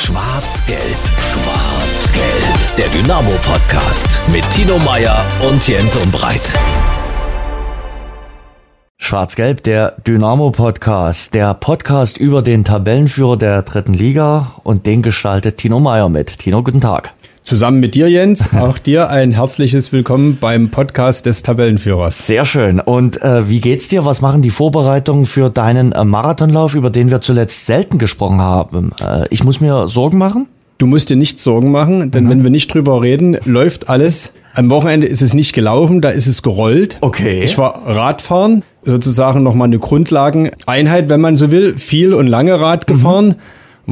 Schwarz-Gelb, Schwarz-Gelb. Der Dynamo-Podcast mit Tino Meyer und Jens Umbreit. Schwarz-Gelb, der Dynamo-Podcast, der Podcast über den Tabellenführer der dritten Liga und den gestaltet Tino Meyer mit. Tino, guten Tag. Zusammen mit dir, Jens, auch dir ein herzliches Willkommen beim Podcast des Tabellenführers. Sehr schön. Und äh, wie geht's dir? Was machen die Vorbereitungen für deinen äh, Marathonlauf, über den wir zuletzt selten gesprochen haben? Äh, ich muss mir Sorgen machen? Du musst dir nicht Sorgen machen, denn mhm. wenn wir nicht drüber reden, läuft alles. Am Wochenende ist es nicht gelaufen, da ist es gerollt. Okay. Ich war Radfahren, sozusagen nochmal eine Grundlageneinheit, wenn man so will, viel und lange Rad gefahren. Mhm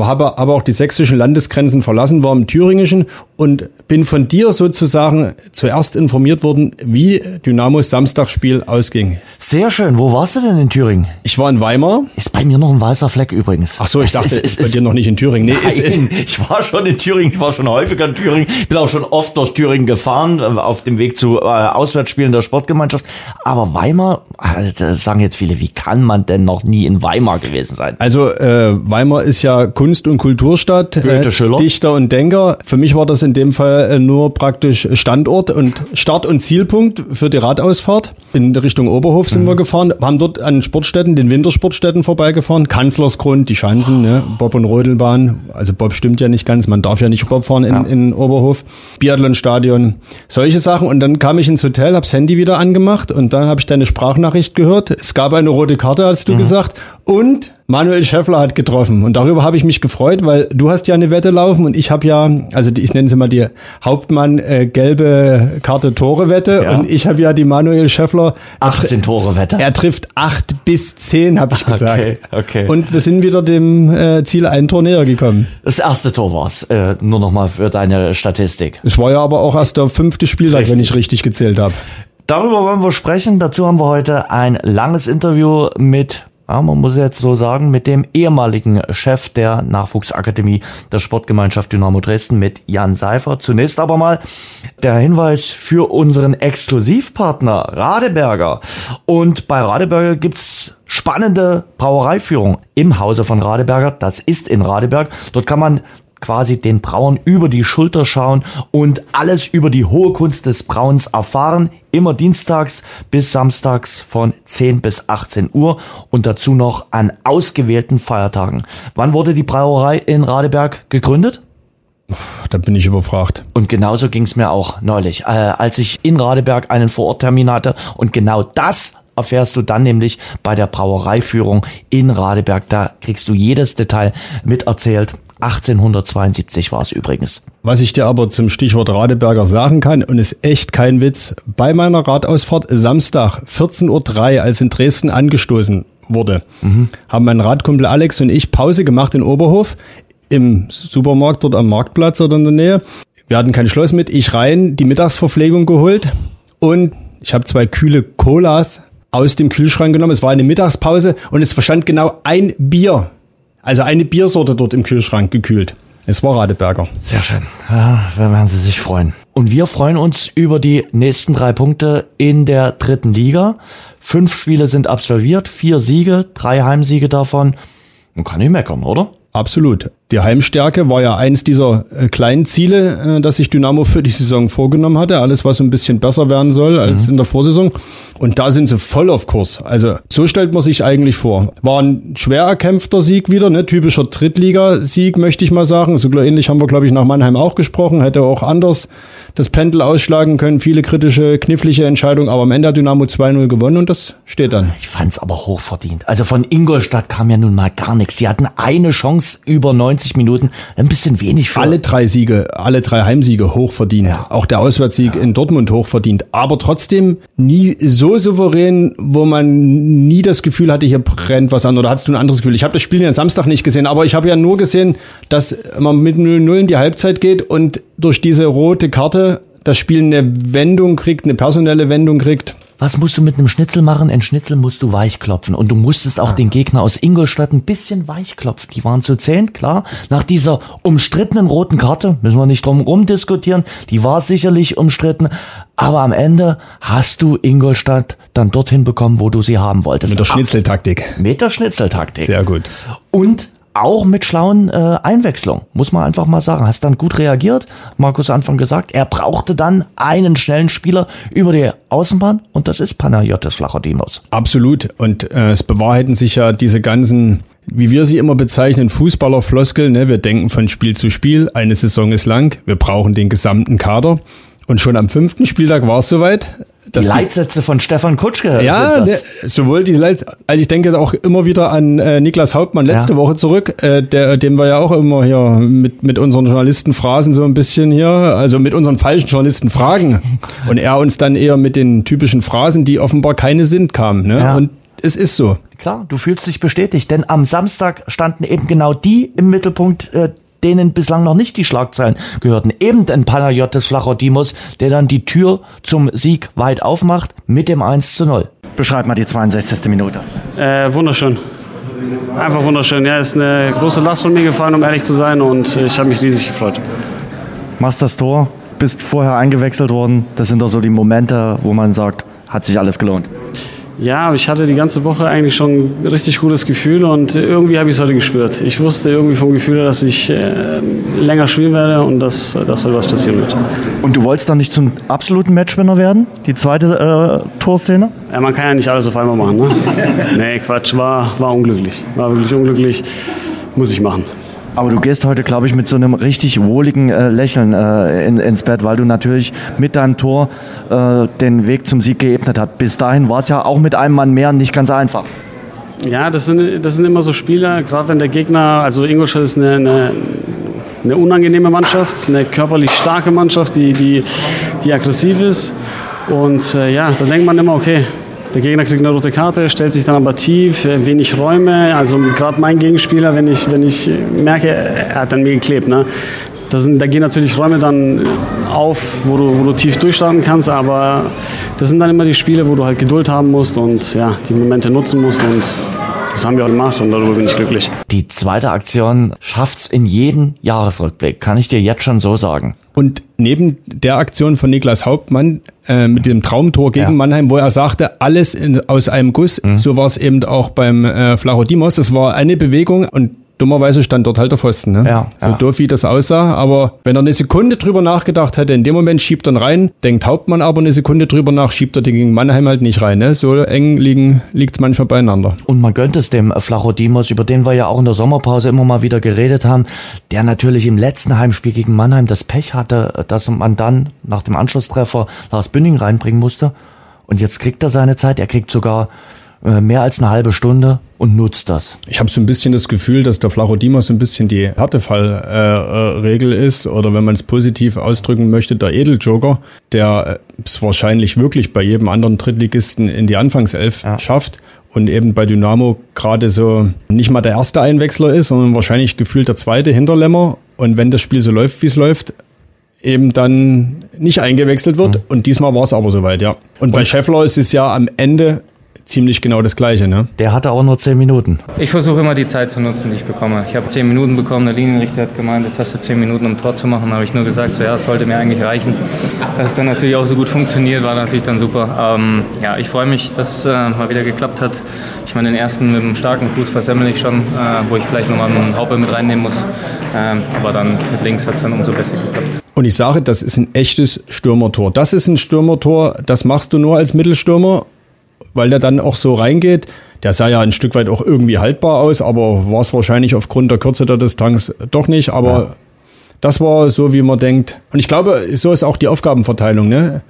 habe aber auch die sächsischen Landesgrenzen verlassen, war im Thüringischen und bin von dir sozusagen zuerst informiert worden, wie Dynamos Samstagsspiel ausging. Sehr schön. Wo warst du denn in Thüringen? Ich war in Weimar. Ist bei mir noch ein weißer Fleck übrigens. Ach so, ich es dachte, ist, ist, ist bei dir noch nicht in Thüringen. Nee, nein, ist, ich war schon in Thüringen, ich war schon häufiger in Thüringen. Ich bin auch schon oft durch Thüringen gefahren, äh, auf dem Weg zu äh, Auswärtsspielen der Sportgemeinschaft. Aber Weimar, äh, sagen jetzt viele, wie kann man denn noch nie in Weimar gewesen sein? Also äh, Weimar ist ja Kunst- und Kulturstadt, Goethe, Schiller. Dichter und Denker. Für mich war das in dem Fall äh, nur praktisch Standort und Start- und Zielpunkt für die Radausfahrt. In Richtung Oberhof sind mhm. wir gefahren, haben dort an Sportstätten, den Wintersportstätten vorbeigefahren. Kanzlersgrund, die Schanzen, ne? Bob- und Rodelbahn. Also Bob stimmt ja nicht ganz, man darf ja nicht Bob fahren in, ja. in Oberhof. Biathlonstadion, solche Sachen. Und dann kam ich ins Hotel, hab's Handy wieder angemacht und dann habe ich deine Sprachnachricht gehört. Es gab eine rote Karte, hast du mhm. gesagt. Und Manuel Schäffler hat getroffen und darüber habe ich mich gefreut, weil du hast ja eine Wette laufen und ich habe ja, also ich nenne sie mal die Hauptmann äh, gelbe Karte Tore Wette ja. und ich habe ja die Manuel Schäffler 18 Tore Wette. Er trifft acht bis zehn, habe ich gesagt. Okay, okay. Und wir sind wieder dem äh, Ziel ein Tor näher gekommen. Das erste Tor war's, äh, nur noch mal für deine Statistik. Es war ja aber auch erst der fünfte Spieltag, richtig. wenn ich richtig gezählt habe. Darüber wollen wir sprechen. Dazu haben wir heute ein langes Interview mit ja, man muss jetzt so sagen, mit dem ehemaligen Chef der Nachwuchsakademie der Sportgemeinschaft Dynamo Dresden mit Jan Seifer. Zunächst aber mal der Hinweis für unseren Exklusivpartner Radeberger. Und bei Radeberger gibt's spannende Brauereiführung im Hause von Radeberger. Das ist in Radeberg. Dort kann man quasi den Brauern über die Schulter schauen und alles über die hohe Kunst des Brauens erfahren. Immer dienstags bis samstags von 10 bis 18 Uhr und dazu noch an ausgewählten Feiertagen. Wann wurde die Brauerei in Radeberg gegründet? Da bin ich überfragt. Und genauso ging es mir auch neulich, äh, als ich in Radeberg einen Vororttermin hatte. Und genau das erfährst du dann nämlich bei der Brauereiführung in Radeberg. Da kriegst du jedes Detail miterzählt. 1872 war es übrigens. Was ich dir aber zum Stichwort Radeberger sagen kann, und ist echt kein Witz, bei meiner Radausfahrt Samstag 14.03 Uhr, als in Dresden angestoßen wurde, mhm. haben mein Radkumpel Alex und ich Pause gemacht in Oberhof im Supermarkt dort am Marktplatz oder in der Nähe. Wir hatten kein Schloss mit, ich rein, die Mittagsverpflegung geholt und ich habe zwei kühle Colas aus dem Kühlschrank genommen. Es war eine Mittagspause und es verstand genau ein Bier also eine Biersorte dort im Kühlschrank gekühlt. Es war Radeberger. Sehr schön. Ja, da werden Sie sich freuen. Und wir freuen uns über die nächsten drei Punkte in der dritten Liga. Fünf Spiele sind absolviert, vier Siege, drei Heimsiege davon. Man kann nicht meckern, oder? Absolut. Die Heimstärke war ja eins dieser äh, kleinen Ziele, äh, das sich Dynamo für die Saison vorgenommen hatte. Alles, was so ein bisschen besser werden soll als mhm. in der Vorsaison. Und da sind sie voll auf Kurs. Also so stellt man sich eigentlich vor. War ein schwer erkämpfter Sieg wieder, ne? typischer Drittligasieg, möchte ich mal sagen. So ähnlich haben wir, glaube ich, nach Mannheim auch gesprochen. Hätte auch anders das Pendel ausschlagen können. Viele kritische, knifflige Entscheidungen. Aber am Ende hat Dynamo 2-0 gewonnen und das steht dann. Ich fand's aber hochverdient. Also von Ingolstadt kam ja nun mal gar nichts. Sie hatten eine Chance über 90 Minuten. Ein bisschen wenig für. Alle drei Siege, alle drei Heimsiege hochverdient. Ja. Auch der Auswärtssieg ja. in Dortmund hochverdient. Aber trotzdem nie so souverän, wo man nie das Gefühl hatte, hier brennt was an. Oder hattest du ein anderes Gefühl? Ich habe das Spiel ja Samstag nicht gesehen, aber ich habe ja nur gesehen, dass man mit 0-0 in die Halbzeit geht und durch diese rote Karte das Spiel eine Wendung kriegt, eine personelle Wendung kriegt. Was musst du mit einem Schnitzel machen? Ein Schnitzel musst du weich klopfen. Und du musstest auch den Gegner aus Ingolstadt ein bisschen weich klopfen. Die waren zu zehn, klar. Nach dieser umstrittenen roten Karte, müssen wir nicht drum rumdiskutieren, die war sicherlich umstritten. Aber am Ende hast du Ingolstadt dann dorthin bekommen, wo du sie haben wolltest. Mit der Schnitzeltaktik. Mit der Schnitzeltaktik. Sehr gut. Und auch mit schlauen äh, Einwechslungen, muss man einfach mal sagen. Hast dann gut reagiert, Markus Anfang gesagt. Er brauchte dann einen schnellen Spieler über die Außenbahn und das ist Panayotis Flachodimos. Absolut. Und äh, es bewahrheiten sich ja diese ganzen, wie wir sie immer bezeichnen, Fußballerfloskel. Ne? Wir denken von Spiel zu Spiel, eine Saison ist lang, wir brauchen den gesamten Kader. Und schon am fünften Spieltag war es soweit. Die Leitsätze von Stefan Kutschke. Ja, ne, sowohl die Leitsätze, also ich denke auch immer wieder an äh, Niklas Hauptmann letzte ja. Woche zurück, äh, der, dem wir ja auch immer hier mit, mit unseren Journalisten Phrasen so ein bisschen hier, also mit unseren falschen Journalisten fragen. Und er uns dann eher mit den typischen Phrasen, die offenbar keine sind, kam. Ne? Ja. Und es ist so. Klar, du fühlst dich bestätigt, denn am Samstag standen eben genau die im Mittelpunkt, äh, denen bislang noch nicht die Schlagzeilen gehörten. Eben ein Panayotis Flachodimos, der dann die Tür zum Sieg weit aufmacht mit dem 1 zu 0. Beschreib mal die 62. Minute. Äh, wunderschön. Einfach wunderschön. Ja, ist eine große Last von mir gefallen, um ehrlich zu sein, und ich habe mich riesig gefreut. Machst das Tor, bist vorher eingewechselt worden. Das sind doch so die Momente, wo man sagt, hat sich alles gelohnt. Ja, ich hatte die ganze Woche eigentlich schon ein richtig gutes Gefühl und irgendwie habe ich es heute gespürt. Ich wusste irgendwie vom Gefühl, dass ich äh, länger spielen werde und dass, dass heute was passieren wird. Und du wolltest dann nicht zum absoluten Matchwinner werden? Die zweite äh, Torszene? Ja, man kann ja nicht alles auf einmal machen. Ne? nee, Quatsch, war, war unglücklich. War wirklich unglücklich. Muss ich machen. Aber du gehst heute, glaube ich, mit so einem richtig wohligen äh, Lächeln äh, in, ins Bett, weil du natürlich mit deinem Tor äh, den Weg zum Sieg geebnet hast. Bis dahin war es ja auch mit einem Mann mehr nicht ganz einfach. Ja, das sind, das sind immer so Spiele, gerade wenn der Gegner, also Ingolstadt ist eine, eine, eine unangenehme Mannschaft, eine körperlich starke Mannschaft, die, die, die aggressiv ist. Und äh, ja, da denkt man immer, okay, der Gegner kriegt eine rote Karte, stellt sich dann aber tief, wenig Räume. Also gerade mein Gegenspieler, wenn ich, wenn ich merke, er hat an mir geklebt. Ne? Da, sind, da gehen natürlich Räume dann auf, wo du, wo du tief durchstarten kannst, aber das sind dann immer die Spiele, wo du halt Geduld haben musst und ja, die Momente nutzen musst und das haben wir auch gemacht und darüber bin ich glücklich. Die zweite Aktion schafft's in jeden Jahresrückblick, kann ich dir jetzt schon so sagen. Und neben der Aktion von Niklas Hauptmann äh, mit dem Traumtor gegen ja. Mannheim, wo er sagte, alles in, aus einem Guss, mhm. so war es eben auch beim äh, Flachodimos. Das war eine Bewegung und dummerweise stand dort halt der Pfosten. Ne? Ja, so ja. doof wie das aussah. Aber wenn er eine Sekunde drüber nachgedacht hätte, in dem Moment schiebt er rein, denkt Hauptmann aber eine Sekunde drüber nach, schiebt er den gegen Mannheim halt nicht rein. Ne? So eng liegen liegt's manchmal beieinander. Und man gönnt es dem Flachodimos, über den wir ja auch in der Sommerpause immer mal wieder geredet haben, der natürlich im letzten Heimspiel gegen Mannheim das Pech hatte, dass man dann nach dem Anschlusstreffer Lars Bünding reinbringen musste. Und jetzt kriegt er seine Zeit. Er kriegt sogar äh, mehr als eine halbe Stunde und nutzt das. Ich habe so ein bisschen das Gefühl, dass der Flachodima so ein bisschen die Härtefallregel äh, ist oder wenn man es positiv ausdrücken möchte, der Edeljoker, der es wahrscheinlich wirklich bei jedem anderen Drittligisten in die Anfangself ja. schafft und eben bei Dynamo gerade so nicht mal der erste Einwechsler ist, sondern wahrscheinlich gefühlt der zweite Hinterlämmer und wenn das Spiel so läuft, wie es läuft, eben dann nicht eingewechselt wird. Mhm. Und diesmal war es aber soweit, ja. Und, und bei Scheffler ist es ja am Ende ziemlich genau das Gleiche. Ne? Der hatte auch nur zehn Minuten. Ich versuche immer die Zeit zu nutzen, die ich bekomme. Ich habe zehn Minuten bekommen, der Linienrichter hat gemeint, jetzt hast du zehn Minuten, um Tor zu machen. Da habe ich nur gesagt, so, ja, es sollte mir eigentlich reichen. Dass es dann natürlich auch so gut funktioniert, war natürlich dann super. Ähm, ja, ich freue mich, dass es äh, mal wieder geklappt hat. Ich meine, den ersten mit einem starken Fuß versemmel ich schon, äh, wo ich vielleicht nochmal einen Haupel mit reinnehmen muss. Ähm, aber dann mit links hat es dann umso besser geklappt. Und ich sage, das ist ein echtes Stürmertor. Das ist ein Stürmertor, das machst du nur als Mittelstürmer weil der dann auch so reingeht. Der sah ja ein Stück weit auch irgendwie haltbar aus, aber war es wahrscheinlich aufgrund der Kürze der Distanz doch nicht. Aber ja. das war so, wie man denkt. Und ich glaube, so ist auch die Aufgabenverteilung. Ne?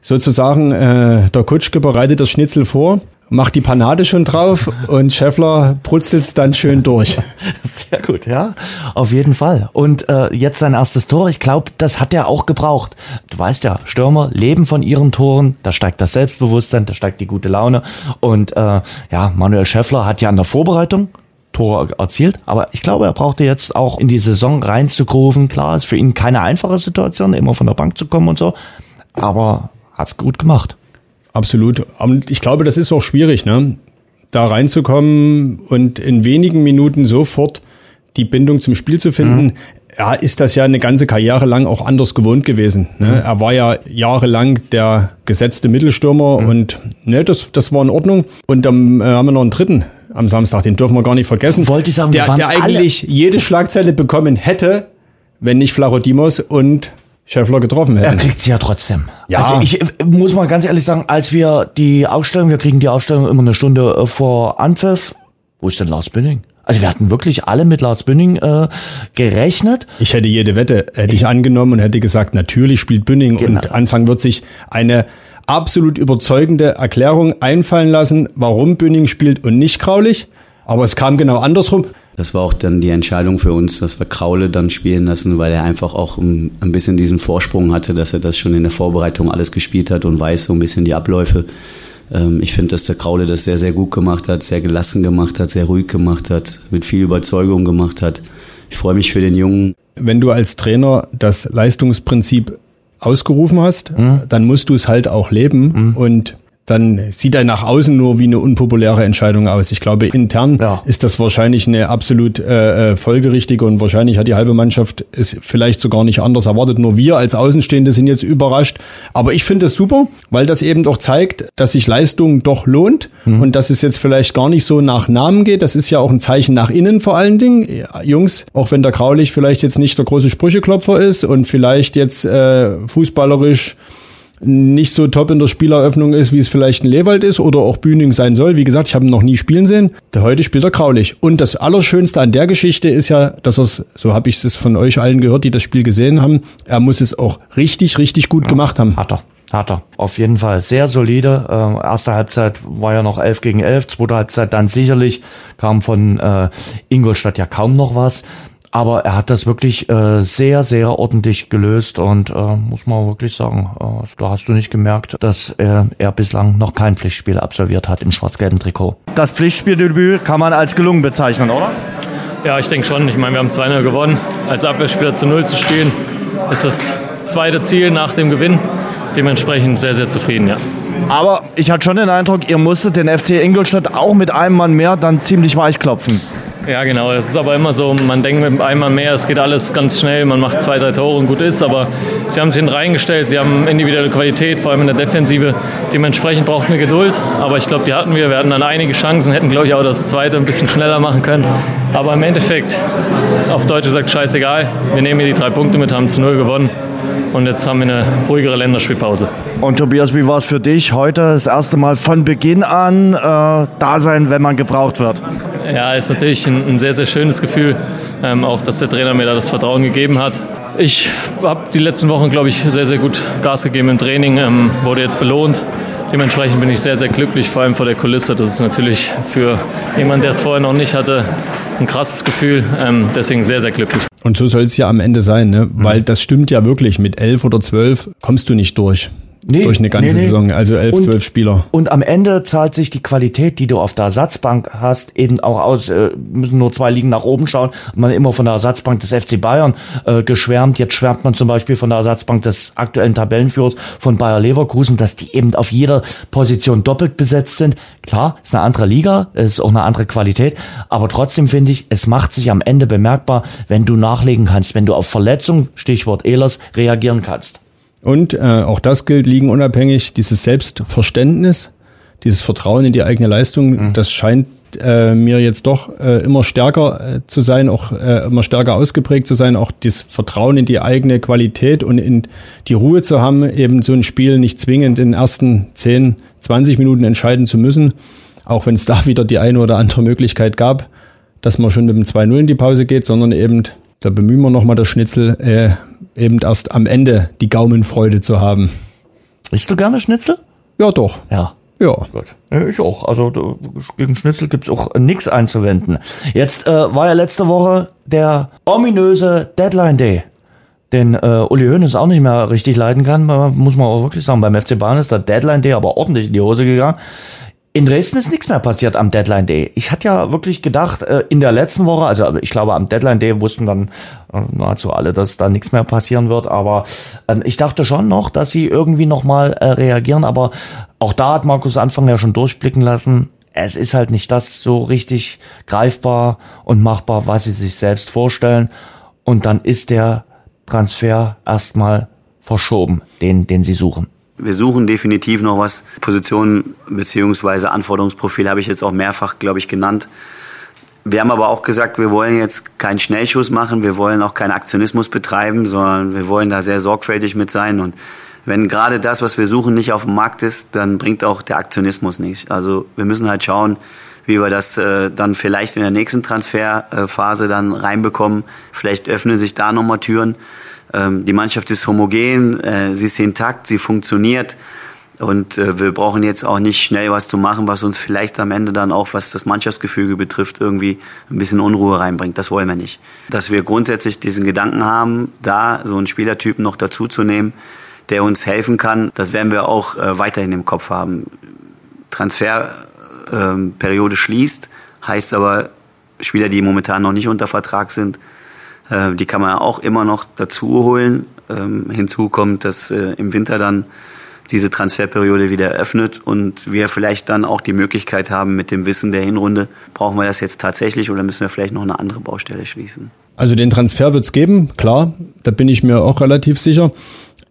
Sozusagen, äh, der Kutschke bereitet das Schnitzel vor macht die Panade schon drauf und Scheffler brutzelt dann schön durch. Sehr gut, ja, auf jeden Fall. Und äh, jetzt sein erstes Tor, ich glaube, das hat er auch gebraucht. Du weißt ja, Stürmer leben von ihren Toren, da steigt das Selbstbewusstsein, da steigt die gute Laune. Und äh, ja, Manuel Scheffler hat ja an der Vorbereitung Tore erzielt. Aber ich glaube, er brauchte jetzt auch in die Saison reinzugrooven. Klar, ist für ihn keine einfache Situation, immer von der Bank zu kommen und so. Aber hat's gut gemacht. Absolut. Und ich glaube, das ist auch schwierig, ne? da reinzukommen und in wenigen Minuten sofort die Bindung zum Spiel zu finden. Mhm. Ja, ist das ja eine ganze Karriere lang auch anders gewohnt gewesen. Ne? Mhm. Er war ja jahrelang der gesetzte Mittelstürmer mhm. und ne, das, das war in Ordnung. Und dann äh, haben wir noch einen dritten am Samstag, den dürfen wir gar nicht vergessen. Wollte ich sagen, der, der eigentlich jede Schlagzeile bekommen hätte, wenn nicht Flachodimos und Schäffler getroffen hätten. Er kriegt sie ja trotzdem. Ja. Also ich muss mal ganz ehrlich sagen, als wir die Ausstellung, wir kriegen die Ausstellung immer eine Stunde äh, vor Anpfiff. Wo ist denn Lars Bünning? Also wir hatten wirklich alle mit Lars Bünning äh, gerechnet. Ich hätte jede Wette hätte ich angenommen und hätte gesagt, natürlich spielt Bünning Genau. und Anfang wird sich eine absolut überzeugende Erklärung einfallen lassen, warum Bünning spielt und nicht Kraulich. Aber es kam genau andersrum. Das war auch dann die Entscheidung für uns, dass wir Kraule dann spielen lassen, weil er einfach auch ein, bisschen diesen Vorsprung hatte, dass er das schon in der Vorbereitung alles gespielt hat und weiß so ein bisschen die Abläufe. Ähm, ich finde, dass der Kraule das sehr, sehr gut gemacht hat, sehr gelassen gemacht hat, sehr ruhig gemacht hat, mit viel Überzeugung gemacht hat. Ich freue mich für den Jungen. Wenn du als Trainer das Leistungsprinzip ausgerufen hast, dann musst du es halt auch leben und dann sieht er nach außen nur wie eine unpopuläre Entscheidung aus. Ich glaube, intern Ja. ist das wahrscheinlich eine absolut äh, äh, folgerichtige und wahrscheinlich hat die halbe Mannschaft es vielleicht sogar nicht anders erwartet. Nur wir als Außenstehende sind jetzt überrascht. Aber ich finde es super, weil das eben doch zeigt, dass sich Leistung doch lohnt und dass es jetzt vielleicht gar nicht so nach Namen geht. Das ist ja auch ein Zeichen nach innen vor allen Dingen. Jungs, auch wenn der Graulich vielleicht jetzt nicht der große Sprücheklopfer ist und vielleicht jetzt äh, fußballerisch nicht so top in der Spieleröffnung ist, wie es vielleicht ein Lewald ist oder auch Bühning sein soll. Wie gesagt, ich habe ihn noch nie spielen sehen. Der heute spielt er graulich. Und das Allerschönste an der Geschichte ist ja, dass er so habe ich es von euch allen gehört, die das Spiel gesehen haben, er muss es auch richtig, richtig gut gemacht haben. Hat er. Hat er. Auf jeden Fall. Sehr solide. Äh, erste Halbzeit war ja noch 11 gegen 11. Zweite Halbzeit dann sicherlich. Kam von äh, Ingolstadt ja kaum noch was. Aber er hat das wirklich äh, sehr, sehr ordentlich gelöst und äh, muss man wirklich sagen, äh, da hast du nicht gemerkt, dass er, er bislang noch kein Pflichtspiel absolviert hat im schwarz-gelben Trikot. Das Pflichtspieldebüt kann man als gelungen bezeichnen, oder? Ja, ich denke schon. Ich meine, wir haben 2-0 gewonnen. Als Abwehrspieler zu 0 zu spielen, ist das zweite Ziel nach dem Gewinn. Dementsprechend sehr, sehr zufrieden, ja. Aber ich hatte schon den Eindruck, ihr musstet den FC Ingolstadt auch mit einem Mann mehr dann ziemlich weich klopfen. Ja, genau. Es ist aber immer so, man denkt mit einmal mehr, es geht alles ganz schnell, man macht zwei, drei Tore und gut ist. Aber sie haben sich hinten reingestellt, sie haben individuelle Qualität, vor allem in der Defensive. Dementsprechend brauchten wir Geduld. Aber ich glaube, die hatten wir. Wir hatten dann einige Chancen, hätten, glaube ich, auch das zweite ein bisschen schneller machen können. Aber im Endeffekt, auf Deutsch gesagt, scheißegal. Wir nehmen hier die drei Punkte mit, haben zu null gewonnen. Und jetzt haben wir eine ruhigere Länderspielpause. Und Tobias, wie war es für dich heute das erste Mal von Beginn an äh, da sein, wenn man gebraucht wird? Ja, ist natürlich ein, ein sehr, sehr schönes Gefühl, ähm, auch dass der Trainer mir da das Vertrauen gegeben hat. Ich habe die letzten Wochen, glaube ich, sehr, sehr gut Gas gegeben im Training, ähm, wurde jetzt belohnt. Dementsprechend bin ich sehr, sehr glücklich, vor allem vor der Kulisse. Das ist natürlich für jemanden, der es vorher noch nicht hatte, ein krasses Gefühl. Ähm, deswegen sehr, sehr glücklich. Und so soll es ja am Ende sein, ne? Weil das stimmt ja wirklich. Mit elf oder zwölf kommst du nicht durch. Nee, durch eine ganze nee, nee. Saison. Also elf, Und- zwölf Spieler. Und am Ende zahlt sich die Qualität, die du auf der Ersatzbank hast, eben auch aus. Äh, müssen nur zwei Ligen nach oben schauen. Man immer von der Ersatzbank des FC Bayern äh, geschwärmt. Jetzt schwärmt man zum Beispiel von der Ersatzbank des aktuellen Tabellenführers von Bayer Leverkusen, dass die eben auf jeder Position doppelt besetzt sind. Klar, ist eine andere Liga, es ist auch eine andere Qualität, aber trotzdem finde ich, es macht sich am Ende bemerkbar, wenn du nachlegen kannst, wenn du auf Verletzung, Stichwort Ehlers, reagieren kannst. Und äh, auch das gilt ligenunabhängig, dieses Selbstverständnis, dieses Vertrauen in die eigene Leistung, das scheint äh, mir jetzt doch äh, immer stärker äh, zu sein, auch äh, immer stärker ausgeprägt zu sein, auch das Vertrauen in die eigene Qualität und in die Ruhe zu haben, eben so ein Spiel nicht zwingend in den ersten 10, 20 Minuten entscheiden zu müssen, auch wenn es da wieder die eine oder andere Möglichkeit gab, dass man schon mit dem 2-0 in die Pause geht, sondern eben, da bemühen wir nochmal das Schnitzel, äh, eben erst am Ende die Gaumenfreude zu haben. Isst du gerne Schnitzel? Ja, doch. Ja. Ja. Gut. Ich auch. Also gegen Schnitzel gibt's auch nichts einzuwenden. Jetzt äh, war ja letzte Woche der ominöse Deadline Day. Den äh, Uli Hoeneß auch nicht mehr richtig leiden kann, äh, muss man auch wirklich sagen. Beim FC Bayern ist der Deadline Day aber ordentlich in die Hose gegangen. In Dresden ist nichts mehr passiert am Deadline Day. Ich hatte ja wirklich gedacht, äh, in der letzten Woche, also ich glaube am Deadline Day wussten dann äh, nahezu alle, dass da nichts mehr passieren wird, aber ähm, ich dachte schon noch, dass sie irgendwie nochmal äh, reagieren, aber auch da hat Markus Anfang ja schon durchblicken lassen, es ist halt nicht das so richtig greifbar und machbar, was sie sich selbst vorstellen und dann ist der Transfer erstmal verschoben, den, den sie suchen. Wir suchen definitiv noch was. Positionen beziehungsweise Anforderungsprofil habe ich jetzt auch mehrfach, glaube ich, genannt. Wir haben aber auch gesagt, wir wollen jetzt keinen Schnellschuss machen, wir wollen auch keinen Aktionismus betreiben, sondern wir wollen da sehr sorgfältig mit sein. Und wenn gerade das, was wir suchen, nicht auf dem Markt ist, dann bringt auch der Aktionismus nichts. Also wir müssen halt schauen, wie wir das äh, dann vielleicht in der nächsten Transferphase dann reinbekommen. Vielleicht öffnen sich da nochmal Türen. Ähm, die Mannschaft ist homogen, äh, sie ist intakt, sie funktioniert. Und äh, wir brauchen jetzt auch nicht schnell was zu machen, was uns vielleicht am Ende dann auch, was das Mannschaftsgefüge betrifft, irgendwie ein bisschen Unruhe reinbringt. Das wollen wir nicht. Dass wir grundsätzlich diesen Gedanken haben, da so einen Spielertypen noch dazu zu nehmen, der uns helfen kann, das werden wir auch äh, weiterhin im Kopf haben. Transferperiode ähm, schließt, heißt aber, Spieler, die momentan noch nicht unter Vertrag sind, äh, die kann man auch immer noch dazu holen. Ähm, hinzu kommt, dass äh, im Winter dann diese Transferperiode wieder eröffnet und wir vielleicht dann auch die Möglichkeit haben, mit dem Wissen der Hinrunde, brauchen wir das jetzt tatsächlich oder müssen wir vielleicht noch eine andere Baustelle schließen? Also den Transfer wird es geben, klar, da bin ich mir auch relativ sicher.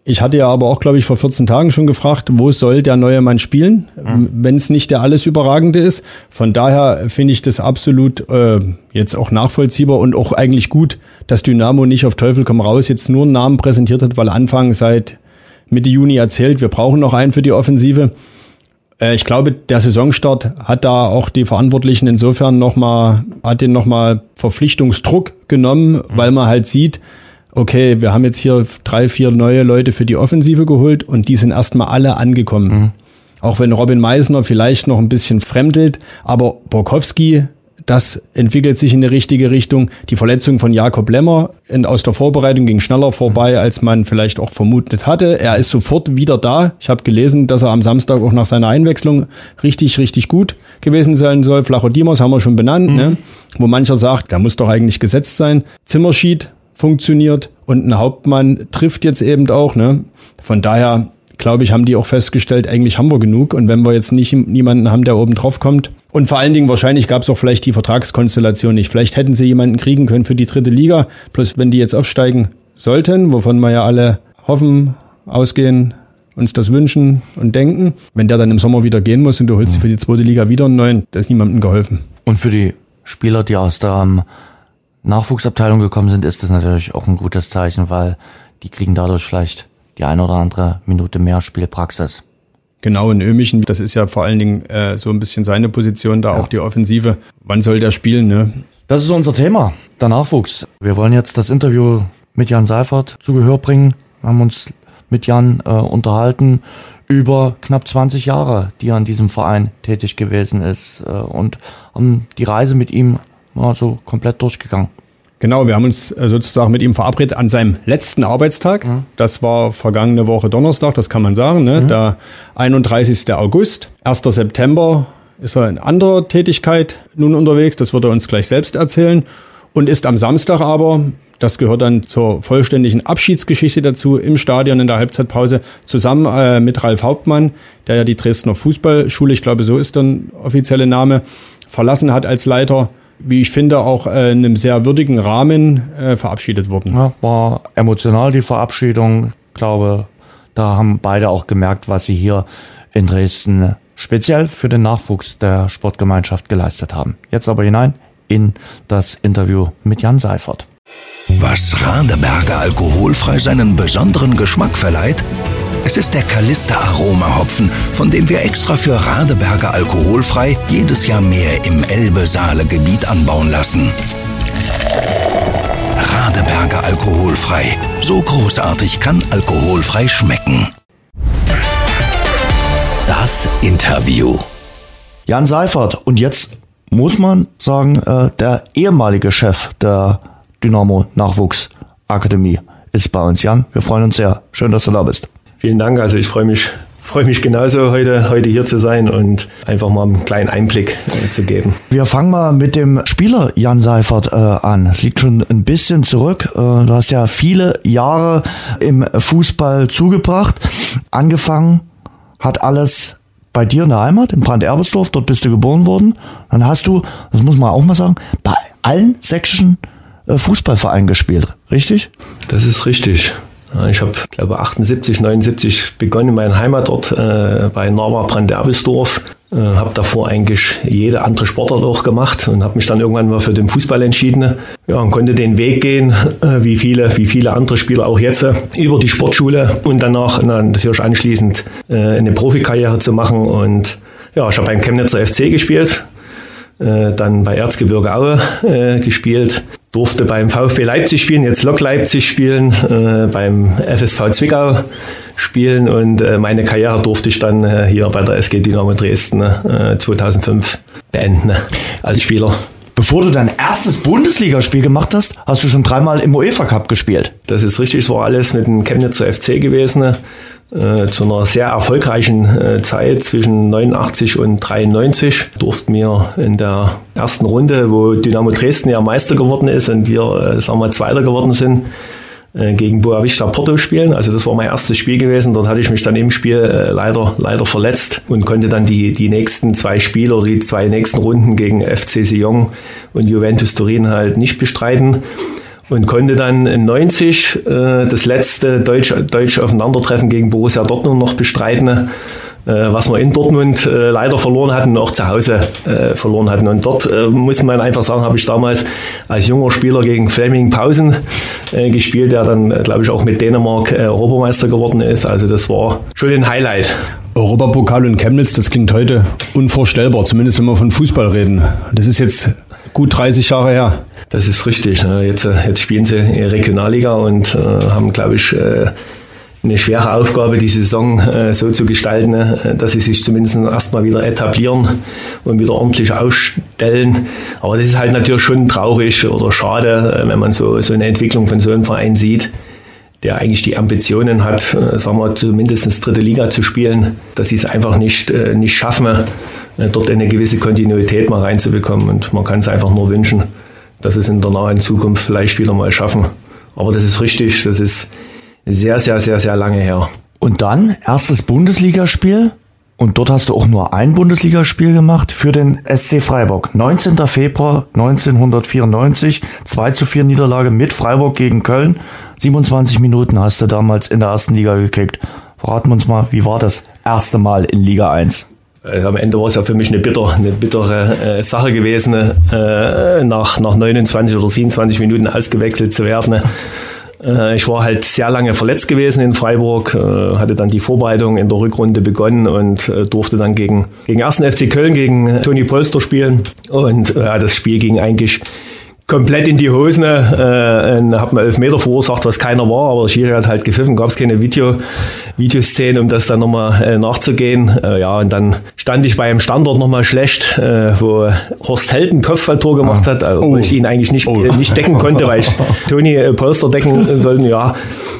Ich hatte ja aber auch, glaube ich, vor 14 Tagen schon gefragt, wo soll der neue Mann spielen, mhm. wenn es nicht der alles Überragende ist. Von daher finde ich das absolut äh, jetzt auch nachvollziehbar und auch eigentlich gut, dass Dynamo nicht auf Teufel komm raus jetzt nur einen Namen präsentiert hat, weil Anfang seit Mitte Juni erzählt, wir brauchen noch einen für die Offensive. Äh, ich glaube, der Saisonstart hat da auch die Verantwortlichen insofern nochmal, hat den nochmal Verpflichtungsdruck genommen, mhm. weil man halt sieht, okay, wir haben jetzt hier drei, vier neue Leute für die Offensive geholt und die sind erstmal alle angekommen. Mhm. Auch wenn Robin Meisner vielleicht noch ein bisschen fremdelt, aber Borkowski das entwickelt sich in die richtige Richtung. Die Verletzung von Jakob Lemmer aus der Vorbereitung ging schneller vorbei, als man vielleicht auch vermutet hatte. Er ist sofort wieder da. Ich habe gelesen, dass er am Samstag auch nach seiner Einwechslung richtig, richtig gut gewesen sein soll. Flacher Dimos haben wir schon benannt, mhm. ne? wo mancher sagt, der muss doch eigentlich gesetzt sein. Zimmerschied funktioniert und ein Hauptmann trifft jetzt eben auch. Ne? Von daher glaube ich, haben die auch festgestellt, eigentlich haben wir genug. Und wenn wir jetzt nicht niemanden haben, der oben drauf kommt. Und vor allen Dingen, wahrscheinlich gab es auch vielleicht die Vertragskonstellation nicht. Vielleicht hätten sie jemanden kriegen können für die dritte Liga. Plus, wenn die jetzt aufsteigen sollten, wovon wir ja alle hoffen, ausgehen, uns das wünschen und denken. Wenn der dann im Sommer wieder gehen muss und du holst mhm. für die zweite Liga wieder einen neuen, da ist niemandem geholfen. Und für die Spieler, die aus der ähm, Nachwuchsabteilung gekommen sind, ist das natürlich auch ein gutes Zeichen, weil die kriegen dadurch vielleicht die eine oder andere Minute mehr Spielpraxis. Genau, in Ömichen, das ist ja vor allen Dingen äh, so ein bisschen seine Position, da ja. auch die Offensive. Wann soll der spielen, ne? Das ist unser Thema, der Nachwuchs. Wir wollen jetzt das Interview mit Jan Seifert zu Gehör bringen. Wir haben uns mit Jan äh, unterhalten über knapp 20 Jahre, die er an diesem Verein tätig gewesen ist äh, und haben die Reise mit ihm mal so komplett durchgegangen. Genau, wir haben uns äh, sozusagen mit ihm verabredet an seinem letzten Arbeitstag. Mhm. Das war vergangene Woche Donnerstag, das kann man sagen, ne? Mhm. der 31. August. 1. September ist er in anderer Tätigkeit nun unterwegs, das wird er uns gleich selbst erzählen. Und ist am Samstag aber, das gehört dann zur vollständigen Abschiedsgeschichte dazu, im Stadion in der Halbzeitpause zusammen äh, mit Ralf Hauptmann, der ja die Dresdner Fußballschule, ich glaube so ist der offizielle Name, verlassen hat als Leiter wie ich finde, auch äh, in einem sehr würdigen Rahmen äh, verabschiedet worden. Ja, war emotional die Verabschiedung. Ich glaube, da haben beide auch gemerkt, was sie hier in Dresden speziell für den Nachwuchs der Sportgemeinschaft geleistet haben. Jetzt aber hinein in das Interview mit Jan Seifert. Was Radeberger alkoholfrei seinen besonderen Geschmack verleiht? Es ist der Kalister Aroma Hopfen, von dem wir extra für Radeberger alkoholfrei jedes Jahr mehr im Elbe-Saale-Gebiet anbauen lassen. Radeberger alkoholfrei. So großartig kann alkoholfrei schmecken. Das Interview. Jan Seifert und jetzt muss man sagen, äh, der ehemalige Chef der Dynamo Nachwuchsakademie ist bei uns. Jan, wir freuen uns sehr. Schön, dass du da bist. Vielen Dank. Also ich freue mich, freue mich genauso heute, heute hier zu sein und einfach mal einen kleinen Einblick äh, zu geben. Wir fangen mal mit dem Spieler Jan Seifert äh, an. Es liegt schon ein bisschen zurück. Äh, du hast ja viele Jahre im Fußball zugebracht. Angefangen hat alles bei dir in der Heimat, in Brand-Erbesdorf. Dort bist du geboren worden. Dann hast du, das muss man auch mal sagen, bei allen sächsischen äh, Fußballvereinen gespielt, richtig? Das ist richtig. Ich habe, glaube 78, 79 begonnen, meinen Heimatort äh, bei Norma Branderbisdorf. Äh, habe davor eigentlich jede andere Sportart auch gemacht und habe mich dann irgendwann mal für den Fußball entschieden. Ja, und konnte den Weg gehen, äh, wie viele, wie viele andere Spieler auch jetzt, äh, über die Sportschule und danach na, natürlich anschließend äh, eine Profikarriere zu machen. Und ja, ich habe beim Chemnitzer FC gespielt, dann bei Erzgebirge Aue gespielt, durfte beim VfB Leipzig spielen, jetzt Lok Leipzig spielen, äh, beim FSV Zwickau spielen und äh, meine Karriere durfte ich dann äh, hier bei der SG Dynamo Dresden äh, 2005 beenden als Spieler. Bevor du dein erstes Bundesligaspiel gemacht hast, hast du schon dreimal im UEFA Cup gespielt. Das ist richtig, es war alles mit dem Chemnitzer FC gewesen äh, zu einer sehr erfolgreichen äh, Zeit zwischen 89 und 93 durften wir in der ersten Runde, wo Dynamo Dresden ja Meister geworden ist und wir, äh, sagen wir, Zweiter geworden sind, äh, gegen Boavista Porto spielen. Also das war mein erstes Spiel gewesen. Dort hatte ich mich dann im Spiel äh, leider, leider verletzt und konnte dann die, die nächsten zwei Spiele oder die zwei nächsten Runden gegen FC Sion und Juventus Turin halt nicht bestreiten und konnte dann in 90 äh, das letzte deutsche Deutsch Aufeinandertreffen gegen Borussia Dortmund noch bestreiten, äh, was wir in Dortmund äh, leider verloren hatten und auch zu Hause äh, verloren hatten. Und dort äh, muss man einfach sagen, habe ich damals als junger Spieler gegen Fleming Pausen äh, gespielt, der dann, äh, glaube ich, auch mit Dänemark äh, Europameister geworden ist. Also das war schon ein Highlight. Europapokal in Chemnitz, das klingt heute unvorstellbar, zumindest wenn wir von Fußball reden. Das ist jetzt gut 30 Jahre her. Das ist richtig. Ne? Jetzt, äh, jetzt spielen sie in Regionalliga und äh, haben, glaube ich, äh, eine schwere Aufgabe, die Saison äh, so zu gestalten, äh, dass sie sich zumindest erstmal wieder etablieren und wieder ordentlich ausstellen. Aber das ist halt natürlich schon traurig oder schade, äh, wenn man so, so eine Entwicklung von so einem Verein sieht der eigentlich die Ambitionen hat, sagen wir, zumindest dritte Liga zu spielen, dass sie es einfach nicht, nicht schaffen, dort eine gewisse Kontinuität mal reinzubekommen. Und man kann es einfach nur wünschen, dass es in der nahen Zukunft vielleicht wieder mal schaffen. Aber das ist richtig, das ist sehr, sehr, sehr, sehr lange her. Und dann erstes Bundesligaspiel und dort hast du auch nur ein Bundesligaspiel gemacht für den SC Freiburg. 19. Februar 1994, 2 zu 4 Niederlage mit Freiburg gegen Köln. 27 Minuten hast du damals in der ersten Liga gekriegt. Verraten wir uns mal, wie war das erste Mal in Liga 1? Äh, am Ende war es ja für mich eine, bitter, eine bittere äh, Sache gewesen, äh, nach, nach 29 oder 27 Minuten ausgewechselt zu werden. Äh, ich war halt sehr lange verletzt gewesen in Freiburg, äh, hatte dann die Vorbereitung in der Rückrunde begonnen und äh, durfte dann gegen, gegen 1. FC Köln, gegen Toni Polster spielen. Und das Spiel ging eigentlich komplett in die Hosen, äh, habe mir elf Meter verursacht, was keiner war, aber Schiri hat halt gepfiffen, gab es keine Video, Videoszenen, um das dann nochmal äh, nachzugehen. Äh, ja, und dann stand ich bei einem Standort nochmal schlecht, äh, wo Horst Held ein Kopfballtor gemacht hat, also, oh. ich ihn eigentlich nicht, oh. nicht decken konnte, weil ich Toni äh, Polster decken sollten. Ja,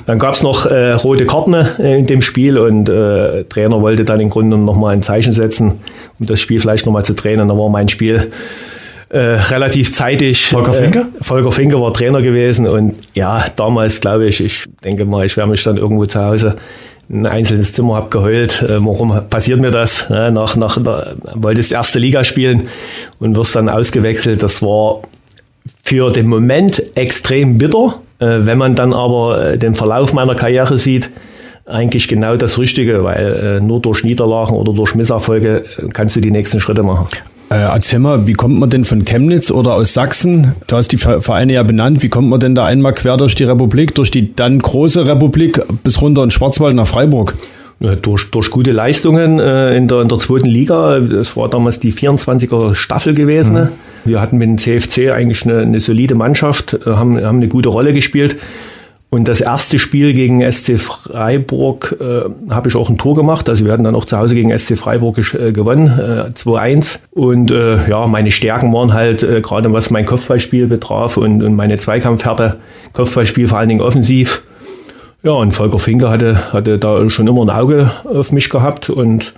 dann gab es noch äh, rote Karten äh, in dem Spiel und äh, Trainer wollte dann im Grunde nochmal ein Zeichen setzen, um das Spiel vielleicht nochmal zu drehen. Und da war mein Spiel äh, relativ zeitig. Volker Finke? Äh, Volker Finke war Trainer gewesen und ja, damals glaube ich, ich denke mal, ich werde mich dann irgendwo zu Hause ein einzelnes Zimmer habe geheult. Äh, warum passiert mir das? Ja, nach, nach, nach, wolltest erste Liga spielen und wirst dann ausgewechselt. Das war für den Moment extrem bitter. Äh, wenn man dann aber äh, den Verlauf meiner Karriere sieht, eigentlich genau das Richtige, weil äh, nur durch Niederlagen oder durch Misserfolge äh, kannst du die nächsten Schritte machen. Äh, erzähl mal, wie kommt man denn von Chemnitz oder aus Sachsen? Du hast die Vereine ja benannt. Wie kommt man denn da einmal quer durch die Republik, durch die dann große Republik bis runter in Schwarzwald nach Freiburg? durch, durch gute Leistungen äh, in, der, in der zweiten Liga. Es war damals die 24er Staffel gewesen. Mhm. Wir hatten mit dem CFC eigentlich eine, eine solide Mannschaft, äh, haben, haben eine gute Rolle gespielt. Und das erste Spiel gegen SC Freiburg äh, habe ich auch ein Tor gemacht. Also wir hatten dann auch zu Hause gegen SC Freiburg äh, gewonnen, äh, 2-1. Und äh, ja, meine Stärken waren halt äh, gerade was mein Kopfballspiel betraf und, und meine Zweikampfhärte, Kopfballspiel vor allen Dingen offensiv. Ja, und Volker Finke hatte, hatte da schon immer ein Auge auf mich gehabt und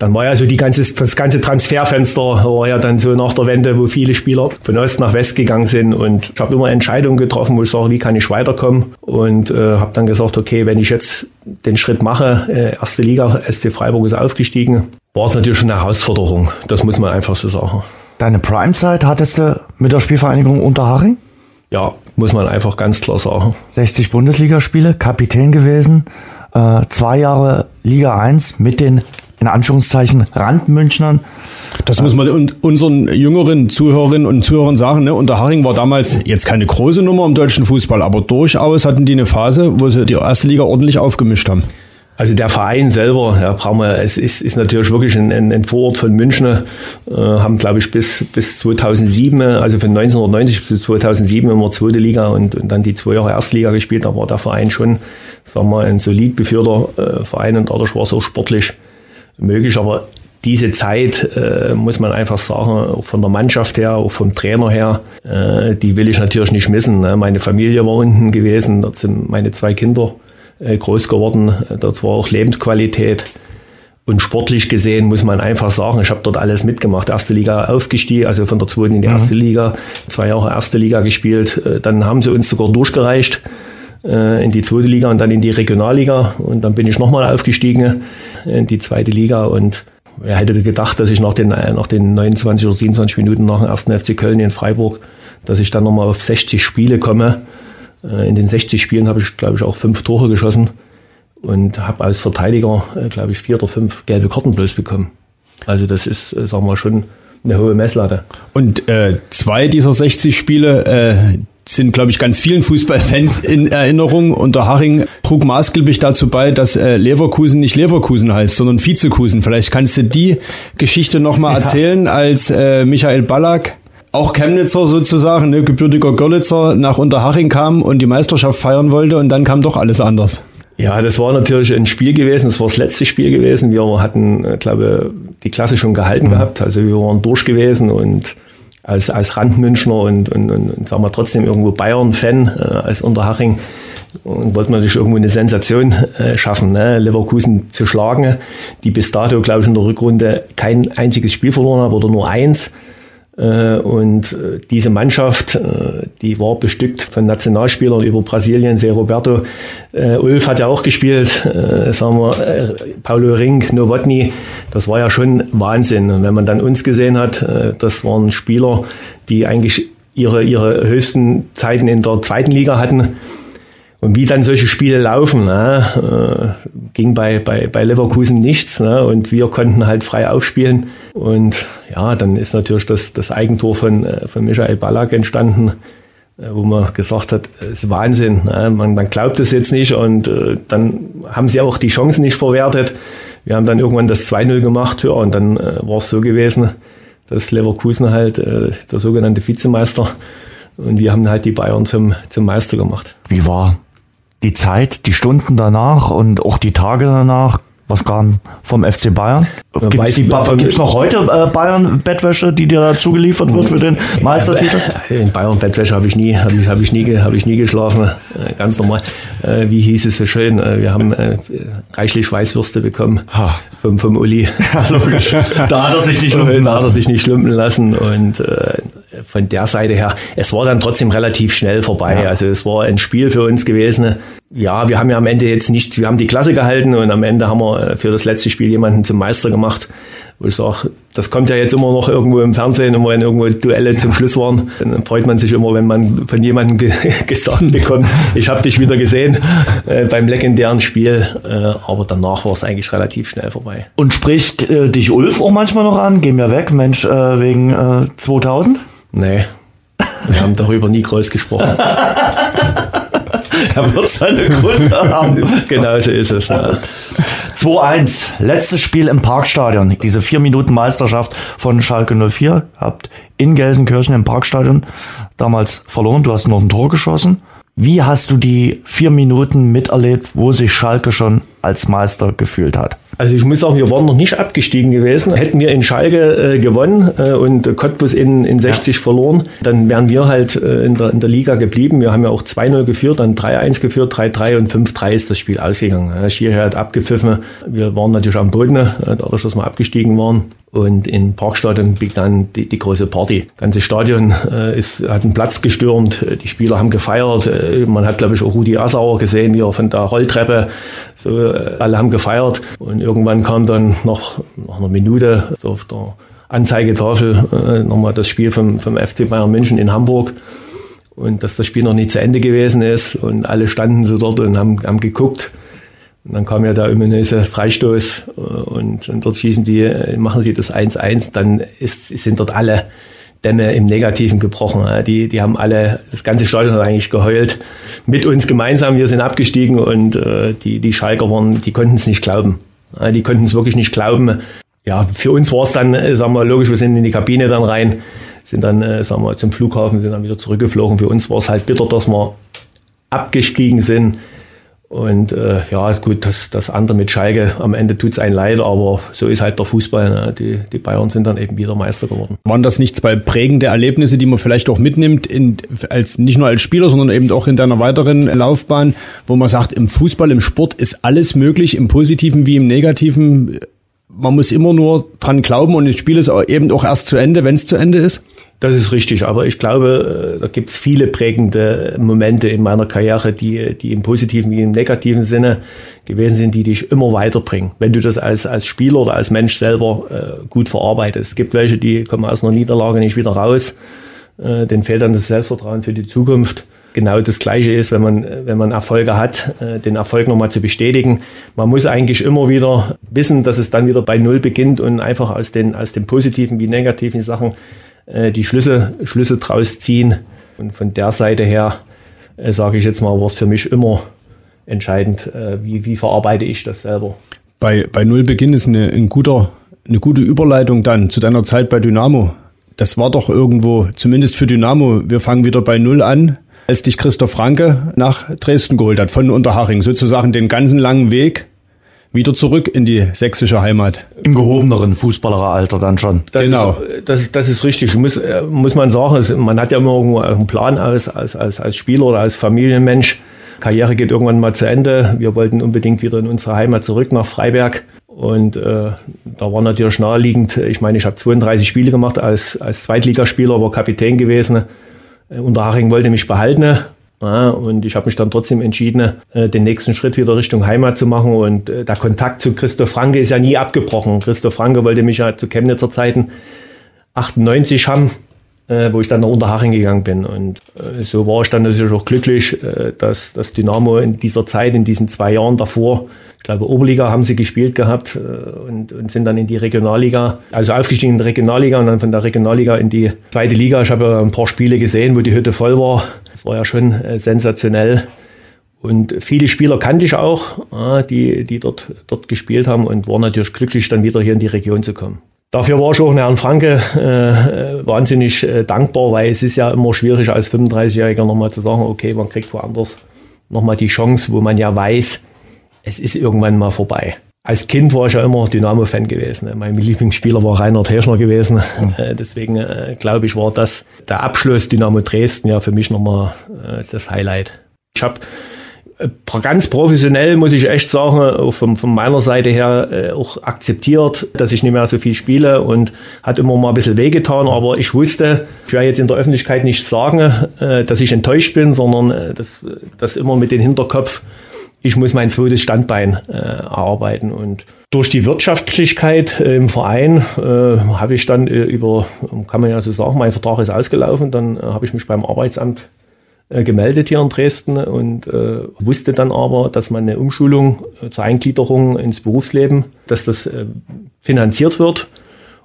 dann war ja so die ganze, das ganze Transferfenster war ja dann so nach der Wende, wo viele Spieler von Ost nach West gegangen sind und ich habe immer Entscheidungen getroffen, wo ich sage, wie kann ich weiterkommen und äh, habe dann gesagt, okay, wenn ich jetzt den Schritt mache, äh, erste Liga, SC Freiburg ist aufgestiegen, war es natürlich schon eine Herausforderung. Das muss man einfach so sagen. Deine Primezeit hattest du mit der Spielvereinigung Unterhaching? Ja, muss man einfach ganz klar sagen. 60 Bundesligaspiele, Kapitän gewesen, äh, zwei Jahre Liga 1 mit den in Anführungszeichen Randmünchnern. Das muss man unseren jüngeren Zuhörerinnen und Zuhörern sagen. Ne? Unterhaching war damals jetzt keine große Nummer im deutschen Fußball, aber durchaus hatten die eine Phase, wo sie die erste Liga ordentlich aufgemischt haben. Also der Verein selber, ja, brauchen wir, es ist, ist natürlich wirklich ein, ein, ein Vorort von München, äh, haben glaube ich bis, bis 2007, also von 1990 bis 2007 immer zweite Liga und, und dann die zwei Jahre Erstliga gespielt, da war der Verein schon, sagen wir, ein solid geführter äh, Verein und dadurch war es auch sportlich möglich, aber diese Zeit, äh, muss man einfach sagen, auch von der Mannschaft her, auch vom Trainer her, äh, die will ich natürlich nicht missen. Ne? Meine Familie war unten gewesen, dort sind meine zwei Kinder äh, groß geworden. Dort war auch Lebensqualität. Und sportlich gesehen muss man einfach sagen, ich habe dort alles mitgemacht. Erste Liga aufgestiegen, also von der zweiten in die mhm. erste Liga, zwei Jahre erste Liga gespielt. Äh, dann haben sie uns sogar durchgereicht äh, in die zweite Liga und dann in die Regionalliga. Und dann bin ich nochmal aufgestiegen in die zweite Liga. Und wer hätte gedacht, dass ich nach den, nach den 29 oder 27 Minuten nach dem ersten FC Köln in Freiburg, dass ich dann nochmal auf 60 Spiele komme äh, in den 60 Spielen habe ich, glaube ich, auch fünf Tore geschossen und habe als Verteidiger, äh, glaube ich, vier oder fünf gelbe Karten bloß bekommen. Also das ist, äh, sagen wir schon, eine hohe Messlatte. Und äh, zwei dieser 60 Spiele äh, sind, glaube ich, ganz vielen Fußballfans in Erinnerung. Unter Haring trug maßgeblich dazu bei, dass äh, Leverkusen nicht Leverkusen heißt, sondern Vizekusen. Vielleicht kannst du die Geschichte nochmal ja. erzählen, als äh, Michael Ballack auch Chemnitzer sozusagen, ne, gebürtiger Görlitzer, nach Unterhaching kam und die Meisterschaft feiern wollte und dann kam doch alles anders. Ja, das war natürlich ein Spiel gewesen, das war das letzte Spiel gewesen. Wir hatten, äh, glaube die Klasse schon gehalten mhm. gehabt, also wir waren durch gewesen und als, als Randmünchner und, und, und, und sagen wir trotzdem irgendwo Bayern-Fan äh, als Unterhaching und wollten natürlich irgendwo eine Sensation äh, schaffen, ne? Leverkusen zu schlagen, die bis dato, glaube ich, in der Rückrunde kein einziges Spiel verloren haben oder nur eins. Äh, und äh, diese Mannschaft, äh, die war bestückt von Nationalspielern über Brasilien, Se Roberto. Ulf hat ja auch gespielt, sagen wir, Paulo Ring, Novotny. Das war ja schon Wahnsinn. Und wenn man dann uns gesehen hat, das waren Spieler, die eigentlich ihre, ihre höchsten Zeiten in der zweiten Liga hatten und wie dann solche Spiele laufen, ne, äh, ging bei, bei, bei Leverkusen nichts. Ne, und wir konnten halt frei aufspielen. Und ja, dann ist natürlich das, das Eigentor von, äh, von Michael Ballack entstanden, äh, wo man gesagt hat, es ist Wahnsinn. Ne, man, man glaubt es jetzt nicht. Und dann haben sie auch die Chancen nicht verwertet. Wir haben dann irgendwann das 2-0 gemacht. Ja, und dann war es so gewesen, dass Leverkusen halt der sogenannte Vizemeister und wir haben halt die Bayern zum, zum Meister gemacht. Wie war die Zeit, die Stunden danach und auch die Tage danach, was kam vom FC Bayern? Gibt es noch heute äh, Bayern-Bettwäsche, die dir dazu geliefert wird für den Meistertitel? In Bayern-Bettwäsche habe ich nie, habe ich, hab ich nie, habe ich nie geschlafen. Äh, ganz normal. Äh, wie hieß es so schön? Äh, wir haben äh, reichlich Weißwürste bekommen vom, vom Uli. Ja, logisch. da hat er sich nicht lumpen lassen. Da hat er sich nicht lumpen lassen und äh, von der Seite her, es war dann trotzdem relativ schnell vorbei. Ja. Also es war ein Spiel für uns gewesen. Ja, wir haben ja am Ende jetzt nicht, wir haben die Klasse gehalten und am Ende haben wir äh, für das letzte Spiel jemanden zum Meister gemacht. Wo ich sage, das kommt ja jetzt immer noch irgendwo im Fernsehen, immer wenn irgendwo Duelle zum Schluss waren. Dann freut man sich immer, wenn man von jemandem ge gesagt bekommt, ich habe dich wieder gesehen äh, beim legendären Spiel. Äh, aber danach war es eigentlich relativ schnell vorbei. Und spricht äh, dich Ulf auch manchmal noch an? Geh mir weg, Mensch, äh, wegen 2000? Nee, wir haben darüber nie groß gesprochen. er wird seine Gründe haben. genau so ist es. Ja. 2-1, letztes Spiel im Parkstadion. Diese vier Minuten Meisterschaft von Schalke 04. Habt in Gelsenkirchen im Parkstadion damals verloren. Du hast noch ein Tor geschossen. Wie hast du die vier Minuten miterlebt, wo sich Schalke schon als Meister gefühlt hat? Also ich muss sagen, wir waren noch nicht abgestiegen gewesen. Hätten wir in Schalke äh, gewonnen äh, und Cottbus in, in 60 ja. verloren, dann wären wir halt äh, in, der, in der Liga geblieben. Wir haben ja auch 2-0 geführt, dann 3-1 geführt, 3-3 und 5-3 ist das Spiel ausgegangen. Ja, Schierher hat abgepfiffen. Wir waren natürlich am Boden, äh, dadurch, dass wir abgestiegen waren. Und im Parkstadion begann die, die große Party. Das ganze Stadion äh, ist, hat einen Platz gestürmt, die Spieler haben gefeiert. Äh, man hat, glaube ich, auch Rudi Assauer gesehen, wie er von der Rolltreppe, so äh, alle haben gefeiert. Und irgendwann kam dann noch nach einer Minute so auf der Anzeigetafel äh, nochmal das Spiel vom, vom FC Bayern München in Hamburg. und dass das Spiel noch nicht zu Ende gewesen ist und alle standen so dort und haben, haben geguckt. Und dann kam ja der ominöse Freistoß äh, und, und dort schießen die, äh, machen sie das 1-1, dann ist, sind dort alle Dämme im Negativen gebrochen. Die, die haben alle, das ganze Stadion hat eigentlich geheult. Mit uns gemeinsam, wir sind abgestiegen und äh, die, die Schalker waren, die konnten es nicht glauben. Die konnten es wirklich nicht glauben. Ja, für uns war es dann, äh, sagen wir, logisch, wir sind in die Kabine dann rein, sind dann, äh, sagen wir, zum Flughafen, sind dann wieder zurückgeflogen. Für uns war es halt bitter, dass wir abgestiegen sind und äh, ja, gut, das, das andere mit Schalke, am Ende tut's einen leid, aber so ist halt der Fußball. Ne? Die, die Bayern sind dann eben wieder Meister geworden. Waren das nicht zwei prägende Erlebnisse, die man vielleicht auch mitnimmt, in, als, nicht nur als Spieler, sondern eben auch in deiner weiteren Laufbahn, wo man sagt, im Fußball, im Sport ist alles möglich, im Positiven wie im Negativen. Man muss immer nur dran glauben und das Spiel ist eben auch erst zu Ende, wenn es zu Ende ist? Das ist richtig, aber ich glaube, äh, da gibt es viele prägende Momente in meiner Karriere, die, die im positiven wie im negativen Sinne gewesen sind, die dich immer weiterbringen, wenn du das als, als Spieler oder als Mensch selber äh, gut verarbeitest. Es gibt welche, die kommen aus einer Niederlage nicht wieder raus, äh, denen fehlt dann das Selbstvertrauen für die Zukunft. Genau das Gleiche ist, wenn man, wenn man Erfolge hat, äh, den Erfolg nochmal zu bestätigen. Man muss eigentlich immer wieder wissen, dass es dann wieder bei Null beginnt und einfach aus den, aus den positiven wie negativen Sachen äh, die Schlüsse, Schlüsse draus ziehen. Und von der Seite her, äh, sage ich jetzt mal, war es für mich immer entscheidend, wie, wie verarbeite ich das selber. Bei, bei Nullbeginn ist eine, ein guter, eine gute Überleitung dann zu deiner Zeit bei Dynamo. Das war doch irgendwo, zumindest für Dynamo, wir fangen wieder bei Null an, als dich Christoph Franke nach Dresden geholt hat, von Unterhaching, sozusagen den ganzen langen Weg wieder zurück in die sächsische Heimat. Im gehobeneren Fußballeralter dann schon. Das genau. Ist, das, ist, das ist richtig. Muss, äh, muss man sagen, man hat ja immer irgendwo einen Plan als, als, als, als Spieler oder als Familienmensch. Karriere geht irgendwann mal zu Ende. Wir wollten unbedingt wieder in unsere Heimat zurück nach Freiberg. Und äh, da war natürlich naheliegend, ich meine, ich habe 32 Spiele gemacht als, als Zweitligaspieler, war Kapitän gewesen. Äh, Unterhaching wollte mich behalten ja, und ich habe mich dann trotzdem entschieden, äh, den nächsten Schritt wieder Richtung Heimat zu machen. Und äh, der Kontakt zu Christoph Franke ist ja nie abgebrochen. Christoph Franke wollte mich ja zu Chemnitzer Zeiten 98 haben, wo ich dann nach Unterhaching gegangen bin. Und so war ich dann natürlich auch glücklich, dass das Dynamo in dieser Zeit, in diesen zwei Jahren davor, ich glaube, Oberliga haben sie gespielt gehabt und, und sind dann in die Regionalliga, also aufgestiegen in die Regionalliga und dann von der Regionalliga in die zweite Liga. Ich habe ein paar Spiele gesehen, wo die Hütte voll war. Das war ja schon äh, sensationell. Und viele Spieler kannte ich auch, die, die dort, dort gespielt haben und war natürlich glücklich, dann wieder hier in die Region zu kommen. Dafür war ich auch Herrn Franke äh, wahnsinnig äh, dankbar, weil es ist ja immer schwierig als 35-Jähriger nochmal zu sagen, okay, man kriegt woanders nochmal die Chance, wo man ja weiß, es ist irgendwann mal vorbei als Kind war ich ja immer Dynamo-Fan gewesen. Mein Lieblingsspieler war Reinhard Herschner gewesen. Mhm. Deswegen äh, glaube ich, war das der Abschluss Dynamo Dresden ja für mich nochmal äh, das Highlight. Ich habe äh, ganz professionell, muss ich echt sagen, von, von meiner Seite her äh, auch akzeptiert, dass ich nicht mehr so viel spiele und hat immer mal ein bisschen wehgetan, aber ich wusste, ich werde jetzt in der Öffentlichkeit nicht sagen, äh, dass ich enttäuscht bin, sondern äh, dass das immer mit dem Hinterkopf ich muss mein zweites Standbein äh, erarbeiten. Und durch die Wirtschaftlichkeit äh, im Verein äh, habe ich dann äh, über, kann man ja so sagen, mein Vertrag ist ausgelaufen, dann äh, habe ich mich beim Arbeitsamt äh, gemeldet hier in Dresden und äh, wusste dann aber, dass man eine Umschulung äh, zur Eingliederung ins Berufsleben, dass das äh, finanziert wird.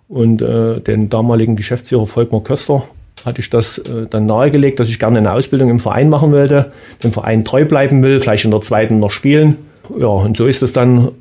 Und äh, den damaligen Geschäftsführer Volkmar Köster hatte ich das äh, dann nahegelegt, dass ich gerne eine Ausbildung im Verein machen wollte, dem Verein treu bleiben will, vielleicht in der zweiten noch spielen. Ja, und so ist es dann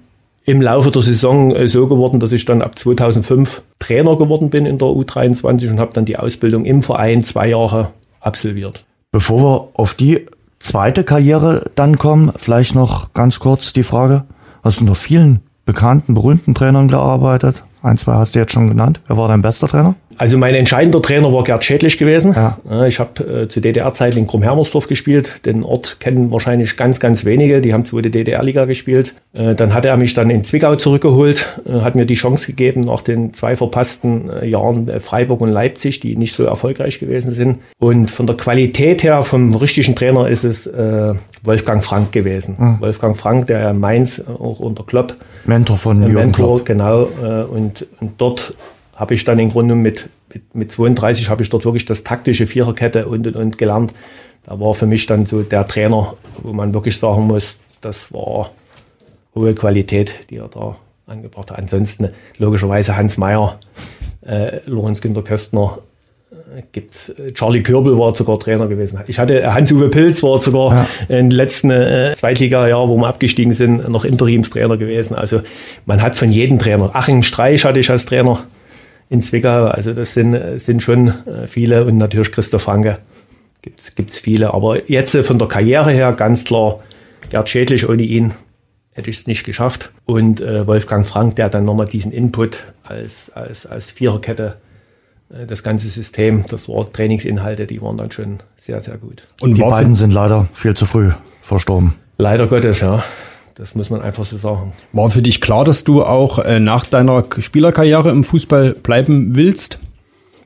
im Laufe der Saison äh, so geworden, dass ich dann ab 2005 Trainer geworden bin in der U23 und habe dann die Ausbildung im Verein zwei Jahre absolviert. Bevor wir auf die zweite Karriere dann kommen, vielleicht noch ganz kurz die Frage, hast du noch vielen bekannten, berühmten Trainern gearbeitet? Ein, zwei hast du jetzt schon genannt. Wer war dein bester Trainer? Also mein entscheidender Trainer war Gerd Schädlich gewesen. Ja. Ich habe äh, zu DDR-Zeiten in Krumm-Hermersdorf gespielt. Den Ort kennen wahrscheinlich ganz, ganz wenige. Die haben zweite DDR-Liga gespielt. Äh, dann hat er mich dann in Zwickau zurückgeholt, äh, hat mir die Chance gegeben nach den zwei verpassten äh, Jahren äh, Freiburg und Leipzig, die nicht so erfolgreich gewesen sind. Und von der Qualität her, vom richtigen Trainer ist es äh, Wolfgang Frank gewesen. Mhm. Wolfgang Frank, der Mainz auch unter Klopp. Mentor von Jürgen Mentor, Klopp. genau. und, und dort habe ich dann im Grunde mit mit, mit 32 habe ich dort wirklich das taktische Viererkette und, und, und gelernt. Da war für mich dann so der Trainer, wo man wirklich sagen muss, das war hohe Qualität, die er da angebracht hat. Ansonsten logischerweise Hans Meyer, äh, Lorenz Günter Köstner, äh, gibt's äh, Charlie Körbel war sogar Trainer gewesen. Ich hatte Hans-Uwe Pilz war sogar ja. den letzten äh, Zweitliga-Jahr, wo wir abgestiegen sind, noch Interimstrainer gewesen. Also man hat von jedem Trainer. Achim Streich hatte ich als Trainer in Zwickau. Also das sind, sind schon viele und natürlich Christoph Franke gibt's gibt's viele. Aber jetzt von der Karriere her ganz klar Gerd Schädlich ohne ihn hätte ich es nicht geschafft. Und äh, Wolfgang Frank, der dann nochmal diesen Input als, als, als Viererkette, äh, das ganze System, das war Trainingsinhalte, die waren dann schon sehr, sehr gut. Und die beiden sind leider viel zu früh verstorben. Leider Gottes, ja. Das muss man einfach so sagen. War für dich klar, dass du auch äh, nach deiner Spielerkarriere im Fußball bleiben willst?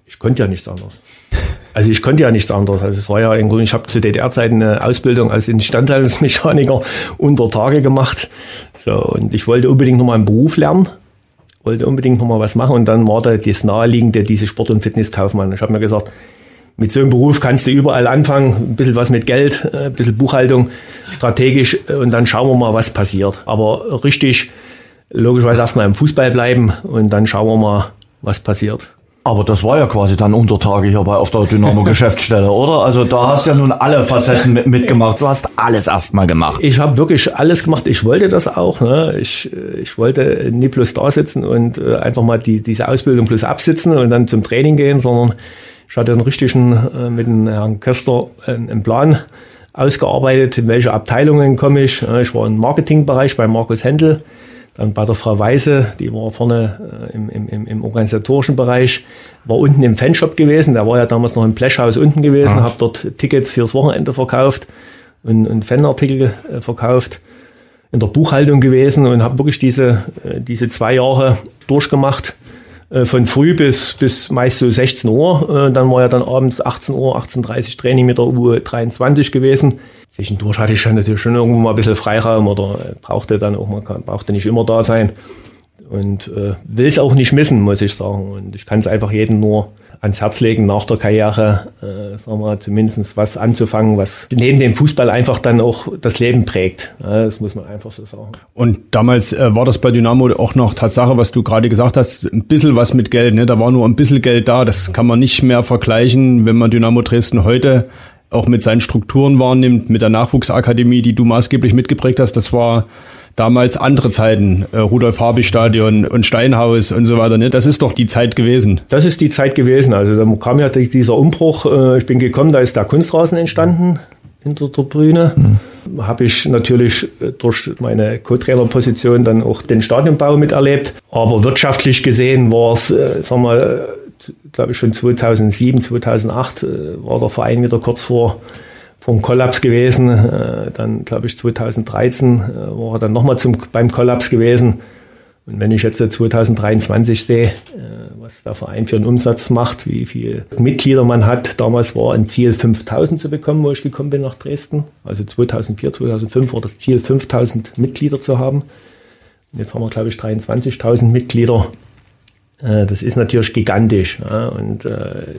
Ich konnte ja nichts anderes. Also ich konnte ja nichts anderes. Also es war ja im Grunde, ich habe zu DDR-Zeiten eine Ausbildung als Instandhaltungsmechaniker unter Tage gemacht. So, und ich wollte unbedingt nochmal einen Beruf lernen, wollte unbedingt nochmal was machen und dann war da das naheliegende, diese Sport- und Fitnesskaufmann. Ich habe mir gesagt, mit so einem Beruf kannst du überall anfangen, ein bisschen was mit Geld, äh, ein bisschen Buchhaltung, strategisch und dann schauen wir mal, was passiert. Aber richtig, logischerweise erstmal im Fußball bleiben und dann schauen wir mal, was passiert. Aber das war ja quasi dann Untertage hier bei auf der Dynamo Geschäftsstelle, oder? Also da hast du ja nun alle Facetten mit, mitgemacht. Du hast alles erstmal gemacht. Ich habe wirklich alles gemacht. Ich wollte das auch. Ne? Ich, ich wollte nie bloß da sitzen und äh, einfach mal die, diese Ausbildung bloß absitzen und dann zum Training gehen, sondern ich hatte einen richtigen äh, mit dem Herrn Köster einen Plan ausgearbeitet, in welche Abteilungen komme ich. Ich war im Marketingbereich bei Markus Händel dann bei der Frau Weise, die war vorne äh, im, im, im organisatorischen Bereich, war unten im Fanshop gewesen. Der war ja damals noch im Blechhaus unten gewesen, ja. habe dort Tickets fürs Wochenende verkauft und, und Fanartikel äh, verkauft. In der Buchhaltung gewesen und habe wirklich diese, äh, diese zwei Jahre durchgemacht äh, von früh bis, bis meist so 16 Uhr. Äh, dann war ja dann abends 18 Uhr, 18.30 Uhr Training mit der U23 gewesen. Zwischendurch hatte ich schon natürlich schon irgendwo mal ein bisschen Freiraum oder äh, brauchte dann auch mal, brauchte nicht immer da sein. Und äh, will es auch nicht missen, muss ich sagen. Und ich kann es einfach jedem nur ans Herz legen, nach der Karriere, äh, sagen wir, zumindest was anzufangen, was neben dem Fußball einfach dann auch das Leben prägt. Ja, das muss man einfach so sagen. Und damals äh, war das bei Dynamo auch noch Tatsache, was du gerade gesagt hast, ein bisschen was mit Geld. Ne? Da war nur ein bisschen Geld da. Das kann man nicht mehr vergleichen, wenn man Dynamo Dresden heute auch mit seinen Strukturen wahrnimmt, mit der Nachwuchsakademie, die du maßgeblich mitgeprägt hast. Das war damals andere Zeiten, äh, Rudolf Habig Stadion und Steinhaus und so weiter. Ne? Das ist doch die Zeit gewesen. Das ist die Zeit gewesen. Also da kam ja dieser Umbruch. Äh, ich bin gekommen, da ist der Kunstrasen entstanden hinter der Bühne. Mhm. Habe ich natürlich äh, durch meine Co-Trainer-Position dann auch den Stadionbau miterlebt. Aber wirtschaftlich gesehen war es, äh, sagen wir, glaube ich schon 2007, 2008 äh, war der Verein wieder kurz vor vom Kollaps gewesen. Äh, dann, glaube ich, 2013 äh, war er dann nochmal beim Kollaps gewesen. Und wenn ich jetzt 2023 sehe, äh, was der Verein für einen Umsatz macht, wie viele Mitglieder man hat, damals war ein Ziel 5000 zu bekommen, wo ich gekommen bin nach Dresden. Also 2004, 2005 war das Ziel 5000 Mitglieder zu haben. Und jetzt haben wir, glaube ich, 23.000 Mitglieder. Das ist natürlich gigantisch. Und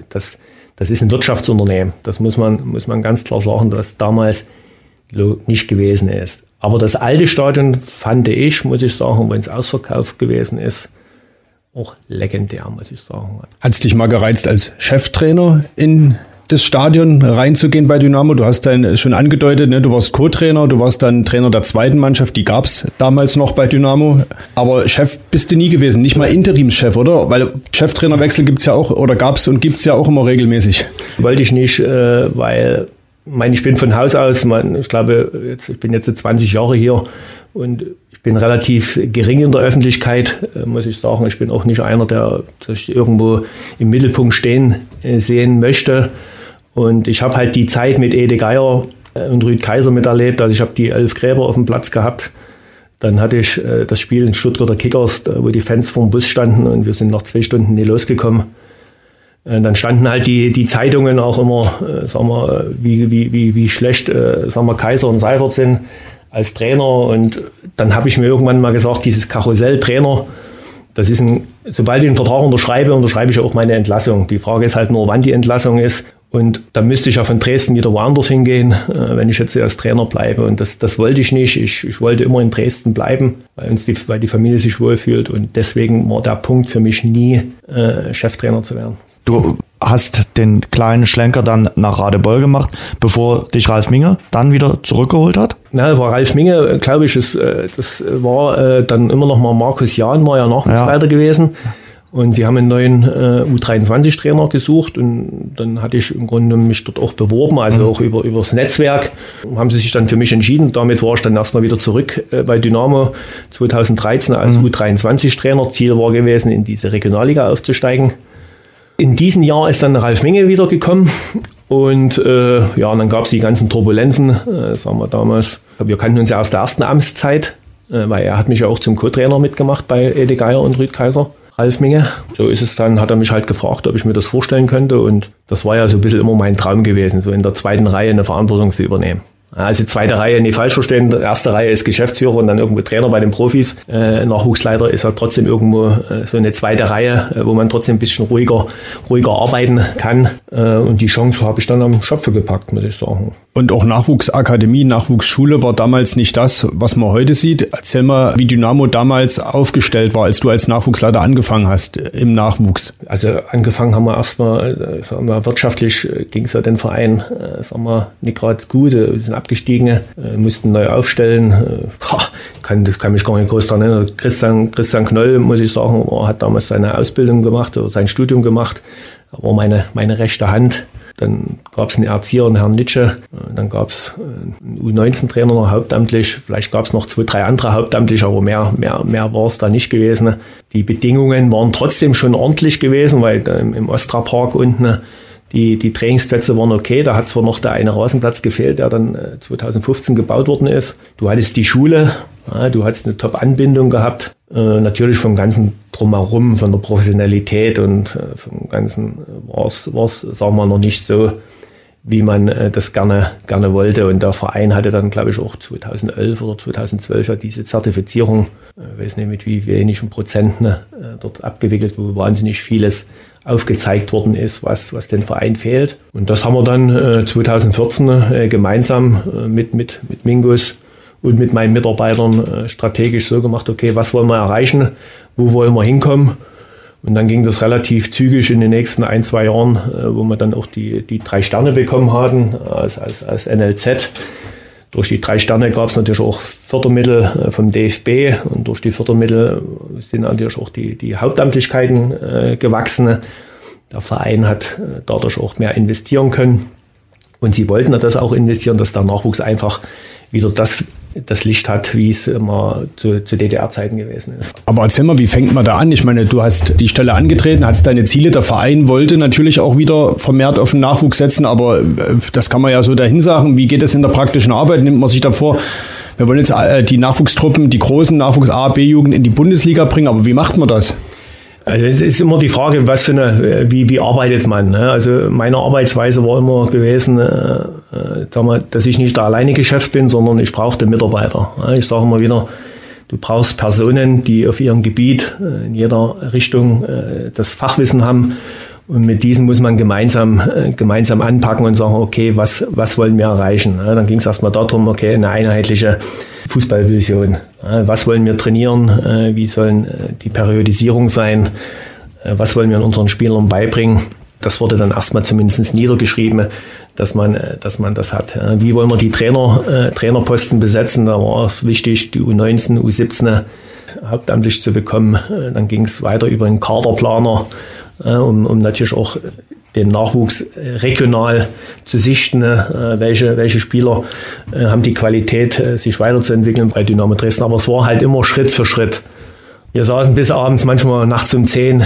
das das ist ein Wirtschaftsunternehmen. Das muss man, muss man ganz klar sagen, dass damals nicht gewesen ist. Aber das alte Stadion fand ich, muss ich sagen, wenn es ausverkauft gewesen ist, auch legendär, muss ich sagen. Hat es dich mal gereizt als Cheftrainer in das Stadion reinzugehen bei Dynamo? Du hast dann schon angedeutet, ne, du warst Co-Trainer, du warst dann Trainer der zweiten Mannschaft, die gab's damals noch bei Dynamo. Aber Chef bist du nie gewesen, nicht mal Interimschef, oder? Weil Cheftrainerwechsel gibt's ja auch oder gab's und gibt's ja auch immer regelmäßig. Wollte ich nicht, äh, weil meine, ich bin von Haus aus, ich glaube, jetzt, ich bin jetzt 20 Jahre hier und ich bin relativ gering in der Öffentlichkeit, äh, muss ich sagen. Ich bin auch nicht einer, der sich irgendwo im Mittelpunkt stehen äh, sehen möchte. Und ich habe halt die Zeit mit Ede Geier äh, und Rüd Kaiser miterlebt. Also ich habe die elf Gräber auf dem Platz gehabt. Dann hatte ich äh, das Spiel in Stuttgarter Kickers, wo die Fans vor dem Bus standen und wir sind nach zwei Stunden nie losgekommen. Und dann standen halt die, die Zeitungen auch immer, äh, sagen wir, wie, wie, wie, wie schlecht äh, sagen wir, Kaiser und Seifert sind als Trainer. Und dann habe ich mir irgendwann mal gesagt, dieses Karussell-Trainer, das ist ein sobald ich einen Vertrag unterschreibe, unterschreibe ich auch meine Entlassung. Die Frage ist halt nur, wann die Entlassung ist. Und da müsste ich ja von Dresden wieder woanders hingehen, äh, wenn ich jetzt als Trainer bleibe. Und das, das wollte ich nicht. Ich, ich wollte immer in Dresden bleiben, weil, uns die, weil die Familie sich wohlfühlt. Und deswegen war der Punkt für mich nie, äh, Cheftrainer zu werden. Du hast den kleinen Schlenker dann nach Radebeul gemacht, bevor dich Ralf Minge dann wieder zurückgeholt hat? Na, war Ralf Minge, glaube ich, ist, äh, das war äh, dann immer noch mal Markus Jahn, war ja Nachwuchsleiter ja. gewesen. Und sie haben einen neuen äh, U23-Trainer gesucht und dann hatte ich im Grunde mich dort auch beworben, also mhm. auch über, über das Netzwerk. Haben sie sich dann für mich entschieden. Damit war ich dann erstmal wieder zurück äh, bei Dynamo 2013 als mhm. U23-Trainer. Ziel war gewesen, in diese Regionalliga aufzusteigen. In diesem Jahr ist dann Ralf Menge wieder gekommen und äh, ja, und dann gab es die ganzen Turbulenzen, äh, sagen wir damals. Wir kannten uns ja aus der ersten Amtszeit, äh, weil er hat mich ja auch zum Co-Trainer mitgemacht bei Ede Geier und Rüd Kaiser. Ralf Minge. So ist es dann, hat er mich halt gefragt, ob ich mir das vorstellen könnte. Und das war ja so ein bisschen immer mein Traum gewesen, so in der zweiten Reihe eine Verantwortung zu übernehmen. Also zweite Reihe nicht falsch verstehen. Erste Reihe ist Geschäftsführer und dann irgendwo Trainer bei den Profis. Äh, Nachwuchsleiter ist ja trotzdem irgendwo äh, so eine zweite Reihe, äh, wo man trotzdem ein bisschen ruhiger, ruhiger arbeiten kann. Und die Chance habe ich dann am Schopfe gepackt, muss ich sagen. Und auch Nachwuchsakademie, Nachwuchsschule war damals nicht das, was man heute sieht. Erzähl mal, wie Dynamo damals aufgestellt war, als du als Nachwuchsleiter angefangen hast im Nachwuchs. Also angefangen haben wir erstmal, sagen wir, wirtschaftlich ging es ja den Verein, sagen wir, nicht gerade gut. Wir sind abgestiegen, mussten neu aufstellen. Kann, das kann mich gar nicht groß daran erinnern. Christian, Christian Knoll, muss ich sagen, hat damals seine Ausbildung gemacht oder sein Studium gemacht. Er war meine, meine rechte Hand. Dann gab es einen Erzieher, einen Herrn Nitsche. Dann gab es einen U19-Trainer noch hauptamtlich. Vielleicht gab es noch zwei, drei andere hauptamtlich, aber mehr, mehr, mehr war es da nicht gewesen. Die Bedingungen waren trotzdem schon ordentlich gewesen, weil im Ostra Park unten die, die Trainingsplätze waren okay. Da hat zwar noch der eine Rasenplatz gefehlt, der dann 2015 äh, gebaut worden ist. Du hattest die Schule, ja, du hattest eine Top-Anbindung gehabt. Äh, natürlich vom ganzen Drumherum, von der Professionalität und äh, vom Ganzen war es, sagen wir, noch nicht so, wie man äh, das gerne, gerne wollte. Und der Verein hatte dann, glaube ich, auch 2011 oder 2012 ja diese Zertifizierung, äh, weiß nicht mit wie wenigen Prozenten äh, dort abgewickelt, wo wahnsinnig vieles aufgezeigt worden ist, was, was den Verein fehlt. Und das haben wir dann äh, 2014 äh, gemeinsam äh, mit, mit, mit Mingus und mit meinen Mitarbeitern äh, strategisch so gemacht, okay, was wollen wir erreichen, wo wollen wir hinkommen. Und dann ging das relativ zügig in den nächsten ein, zwei Jahren, äh, wo wir dann auch die, die drei Sterne bekommen hatten als, als, als NLZ. Durch die drei Sterne gab es natürlich auch Fördermittel äh, vom DFB und durch die Fördermittel sind natürlich auch die, die Hauptamtlichkeiten äh, gewachsen. Der Verein hat dadurch auch mehr investieren können. Und sie wollten das auch investieren, dass der Nachwuchs einfach wieder das das Licht hat, wie es immer zu, zu DDR-Zeiten gewesen ist. Aber erzähl mal, wie fängt man da an? Ich meine, du hast die Stelle angetreten, hast deine Ziele. Der Verein wollte natürlich auch wieder vermehrt auf den Nachwuchs setzen, aber äh, das kann man ja so dahin sagen. Wie geht es in der praktischen Arbeit? Nimmt man sich davor, wir wollen jetzt äh, die Nachwuchstruppen, die großen Nachwuchs A, B-Jugend in die Bundesliga bringen, aber wie macht man das? Also es ist immer die Frage, was für eine, wie, wie arbeitet man. Ne? Also meine Arbeitsweise war immer gewesen, äh, äh dass ich nicht der alleinige Chef bin, sondern ich brauchte Mitarbeiter. Ich sage immer wieder, du brauchst Personen, die auf ihrem Gebiet äh, in jeder Richtung äh, das Fachwissen haben. Und mit diesen muss man gemeinsam, gemeinsam anpacken und sagen, okay, was, was wollen wir erreichen? Dann ging es erstmal darum, okay, eine einheitliche Fußballvision. Was wollen wir trainieren? Wie sollen die Periodisierung sein? Was wollen wir unseren Spielern beibringen? Das wurde dann erstmal zumindest niedergeschrieben, dass man, dass man das hat. Wie wollen wir die Trainer, Trainerposten besetzen? Da war es wichtig, die U19, U17 hauptamtlich zu bekommen. Dann ging es weiter über einen Kaderplaner, um, um natürlich auch den Nachwuchs äh, regional zu sichten, äh, welche, welche Spieler äh, haben die Qualität, sich weiterzuentwickeln bei Dynamo Dresden. Aber es war halt immer Schritt für Schritt. Wir saßen bis abends, manchmal nachts um zehn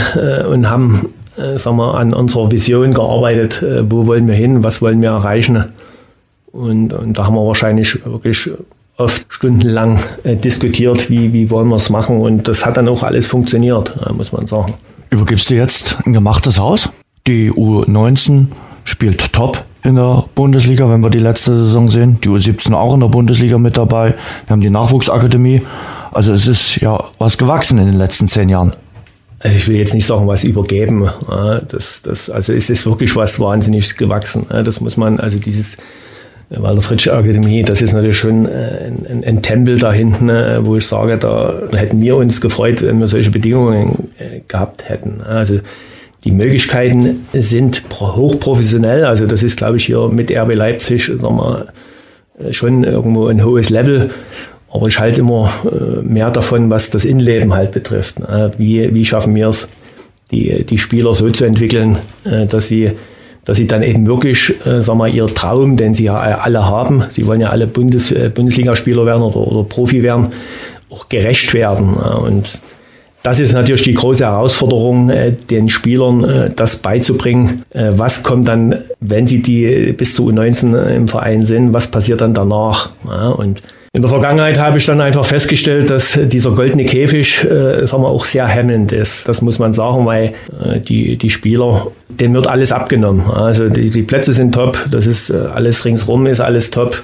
und haben sagen wir, an unserer Vision gearbeitet. Wo wollen wir hin? Was wollen wir erreichen? Und, und da haben wir wahrscheinlich wirklich oft stundenlang diskutiert, wie, wie wollen wir es machen. Und das hat dann auch alles funktioniert, muss man sagen. Übergibst du jetzt ein gemachtes Haus? Die U19 spielt top in der Bundesliga, wenn wir die letzte Saison sehen. Die U17 auch in der Bundesliga mit dabei. Wir haben die Nachwuchsakademie. Also es ist ja was gewachsen in den letzten zehn Jahren. Also ich will jetzt nicht sagen, was übergeben. Das, das, also es ist wirklich was wahnsinnig gewachsen. Das muss man, also dieses Walter Fritsch Akademie, das ist natürlich schon äh, ein, ein, Tempel da hinten, äh, wo ich sage, da hätten wir uns gefreut, wenn wir solche Bedingungen äh, gehabt hätten. Also die Möglichkeiten sind hochprofessionell. Also das ist, glaube ich, hier mit RB Leipzig, sagen wir, schon irgendwo ein hohes Level. Aber ich halte immer mehr davon, was das Innenleben halt betrifft. Wie, wie schaffen wir es, die, die Spieler so zu entwickeln, dass sie dass sie dann eben wirklich, äh, sag mal, ihr Traum, den sie ja alle haben, sie wollen ja alle Bundes, äh, Bundesligaspieler werden oder, oder Profi werden, auch gerecht werden. Äh, und das ist natürlich die große Herausforderung, äh, den Spielern äh, das beizubringen. Äh, was kommt dann, wenn sie die bis zu U19 im Verein sind, was passiert dann danach? Ja, und in der Vergangenheit habe ich dann einfach festgestellt, dass dieser goldene Käfig äh, sagen wir, auch sehr hemmend ist. Das muss man sagen, weil äh, die, die Spieler, denen wird alles abgenommen. Also die, die Plätze sind top, das ist äh, alles ringsrum ist alles top.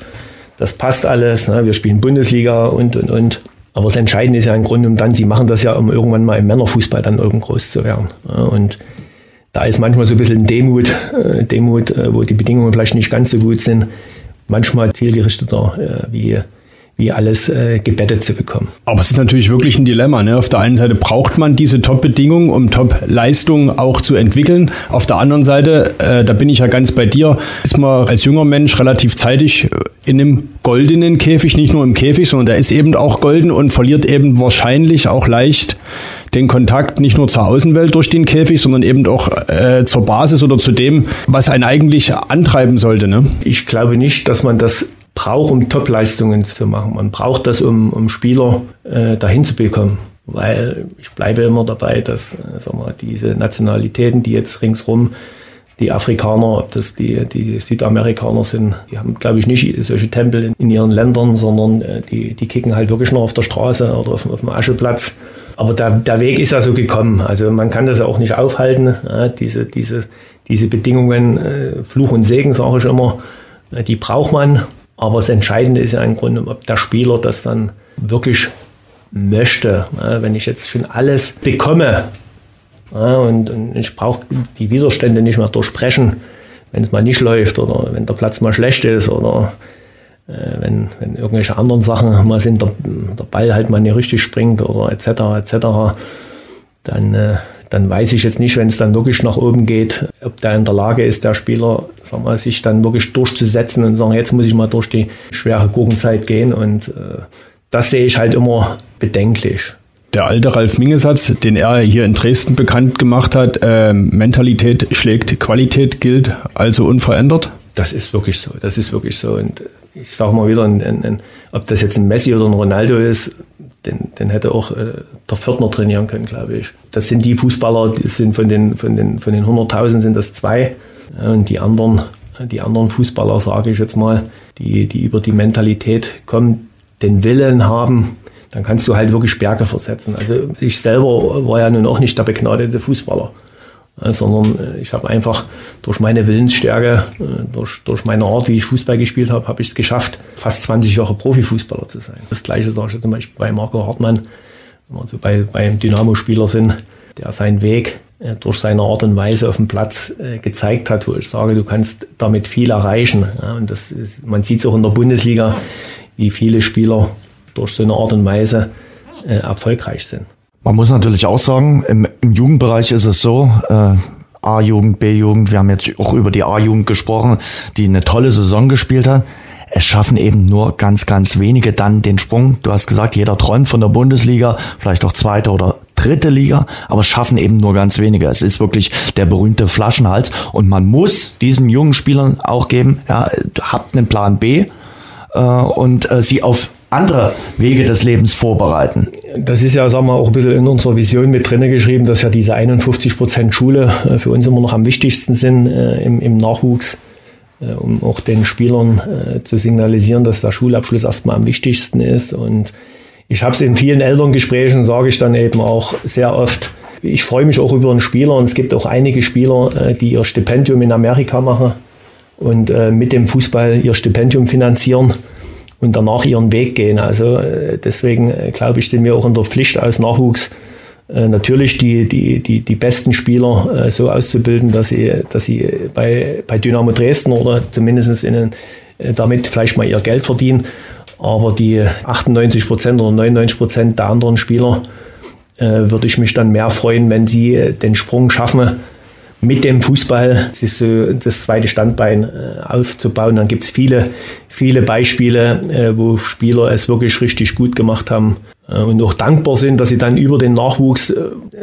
Das passt alles. Ne? Wir spielen Bundesliga und und und. Aber das Entscheidende ist ja im Grunde um dann, sie machen das ja, um irgendwann mal im Männerfußball dann irgend groß zu werden. Ja? Und da ist manchmal so ein bisschen Demut, äh, Demut, äh, wo die Bedingungen vielleicht nicht ganz so gut sind. Manchmal zielgerichteter äh, wie wie alles äh, gebettet zu bekommen. Aber es ist natürlich wirklich ein Dilemma. Ne? Auf der einen Seite braucht man diese Top-Bedingungen, um Top-Leistungen auch zu entwickeln. Auf der anderen Seite, äh, da bin ich ja ganz bei dir, ist man als junger Mensch relativ zeitig in einem goldenen Käfig, nicht nur im Käfig, sondern der ist eben auch golden und verliert eben wahrscheinlich auch leicht den Kontakt nicht nur zur Außenwelt durch den Käfig, sondern eben auch äh, zur Basis oder zu dem, was einen eigentlich antreiben sollte. Ne? Ich glaube nicht, dass man das braucht, um Top-Leistungen zu machen. Man braucht das, um, um Spieler äh, dahin zu bekommen. Weil ich bleibe immer dabei, dass äh, sag mal, diese Nationalitäten, die jetzt ringsrum, die Afrikaner, ob das die, die Südamerikaner sind, die haben, glaube ich, nicht solche Tempel in, in ihren Ländern, sondern äh, die, die kicken halt wirklich nur auf der Straße oder auf, auf dem Ascheplatz. Aber der, der Weg ist ja so gekommen. Also man kann das ja auch nicht aufhalten. Ja, diese, diese, diese Bedingungen, äh, Fluch und Segen, sage ich immer, äh, die braucht man. Aber das Entscheidende ist ja im Grunde, ob der Spieler das dann wirklich möchte. Wenn ich jetzt schon alles bekomme und, ich brauche die Widerstände nicht mehr durchbrechen, wenn es mal nicht läuft oder wenn der Platz mal schlecht ist oder äh, wenn, wenn irgendwelche anderen Sachen mal sind, der, der Ball halt mal nicht richtig springt oder etc. etc. Dann äh, dann weiß ich jetzt nicht, wenn es dann wirklich nach oben geht, ob der in der Lage ist, der Spieler, sagen wir, sich dann wirklich durchzusetzen und sagen, jetzt muss ich mal durch die schwere Gurkenzeit gehen. Und äh, das sehe ich halt immer bedenklich. Der alte Ralf Mingesatz, den er hier in Dresden bekannt gemacht hat, äh, Mentalität schlägt Qualität, gilt also unverändert? Das ist wirklich so, das ist wirklich so. Und ich sage mal wieder, ein, ein, ein, ob das jetzt ein Messi oder ein Ronaldo ist, den, den hätte auch äh, der Viertner trainieren können, glaube ich. Das sind die Fußballer, die sind von den, von den, von den 100.000 sind das zwei. Und die anderen, die anderen Fußballer, sage ich jetzt mal, die, die über die Mentalität kommen, den Willen haben, dann kannst du halt wirklich Berge versetzen. Also ich selber war ja nun auch nicht der begnadete Fußballer sondern äh, ich habe einfach durch meine Willensstärke, äh, durch, durch meine Art, wie ich Fußball gespielt habe, habe ich es geschafft, fast 20 Jahre Profifußballer zu sein. Das gleiche sage ich zum Beispiel bei Marco Hartmann, wenn wir so bei, einem Dynamo-Spieler sind, der seinen Weg äh, durch seine Art und Weise auf dem Platz gezeigt hat, wo ich sage, du kannst damit viel erreichen. Und das ist, man sieht es auch in der Bundesliga, wie viele Spieler durch so eine Art und Weise erfolgreich sind. Man muss natürlich auch sagen, im, im Jugendbereich ist es so, äh, A-Jugend, B-Jugend, wir haben jetzt auch über die A-Jugend gesprochen, die eine tolle Saison gespielt hat. Es schaffen eben nur ganz, ganz wenige dann den Sprung. Du hast gesagt, jeder träumt von der Bundesliga, vielleicht auch zweite oder dritte Liga, aber es schaffen eben nur ganz wenige. Es ist wirklich der berühmte Flaschenhals und man muss diesen jungen Spielern auch geben, ja, habt einen Plan B äh, und äh, sie auf andere Wege des Lebens vorbereiten. Das ist ja, sagen wir, auch ein bisschen in unserer Vision mit drinne geschrieben, dass ja diese 51 Prozent Schule äh, für uns immer noch am wichtigsten sind äh, im, im, Nachwuchs, äh, um auch den Spielern äh, zu signalisieren, dass der Schulabschluss erstmal am wichtigsten ist. Und ich habe es in vielen Elterngesprächen, sage ich dann eben auch sehr oft, ich freue mich auch über einen Spieler und es gibt auch einige Spieler, äh, die ihr Stipendium in Amerika machen und äh, mit dem Fußball ihr Stipendium finanzieren und danach ihren Weg gehen. Also äh, deswegen äh, glaube ich, sind wir auch in der Pflicht als Nachwuchs äh, natürlich die, die, die, die besten Spieler so auszubilden, dass sie, dass sie bei, bei Dynamo Dresden oder zumindest in, äh, damit vielleicht mal ihr Geld verdienen. Aber die 98 Prozent oder 99 Prozent der anderen Spieler würde ich mich dann mehr freuen, wenn sie den Sprung schaffen, mit dem Fußball sich so das zweite Standbein äh, aufzubauen. Dann gibt's viele, viele Beispiele, äh, wo Spieler es wirklich richtig gut gemacht haben äh, und auch dankbar sind, dass sie dann über den Nachwuchs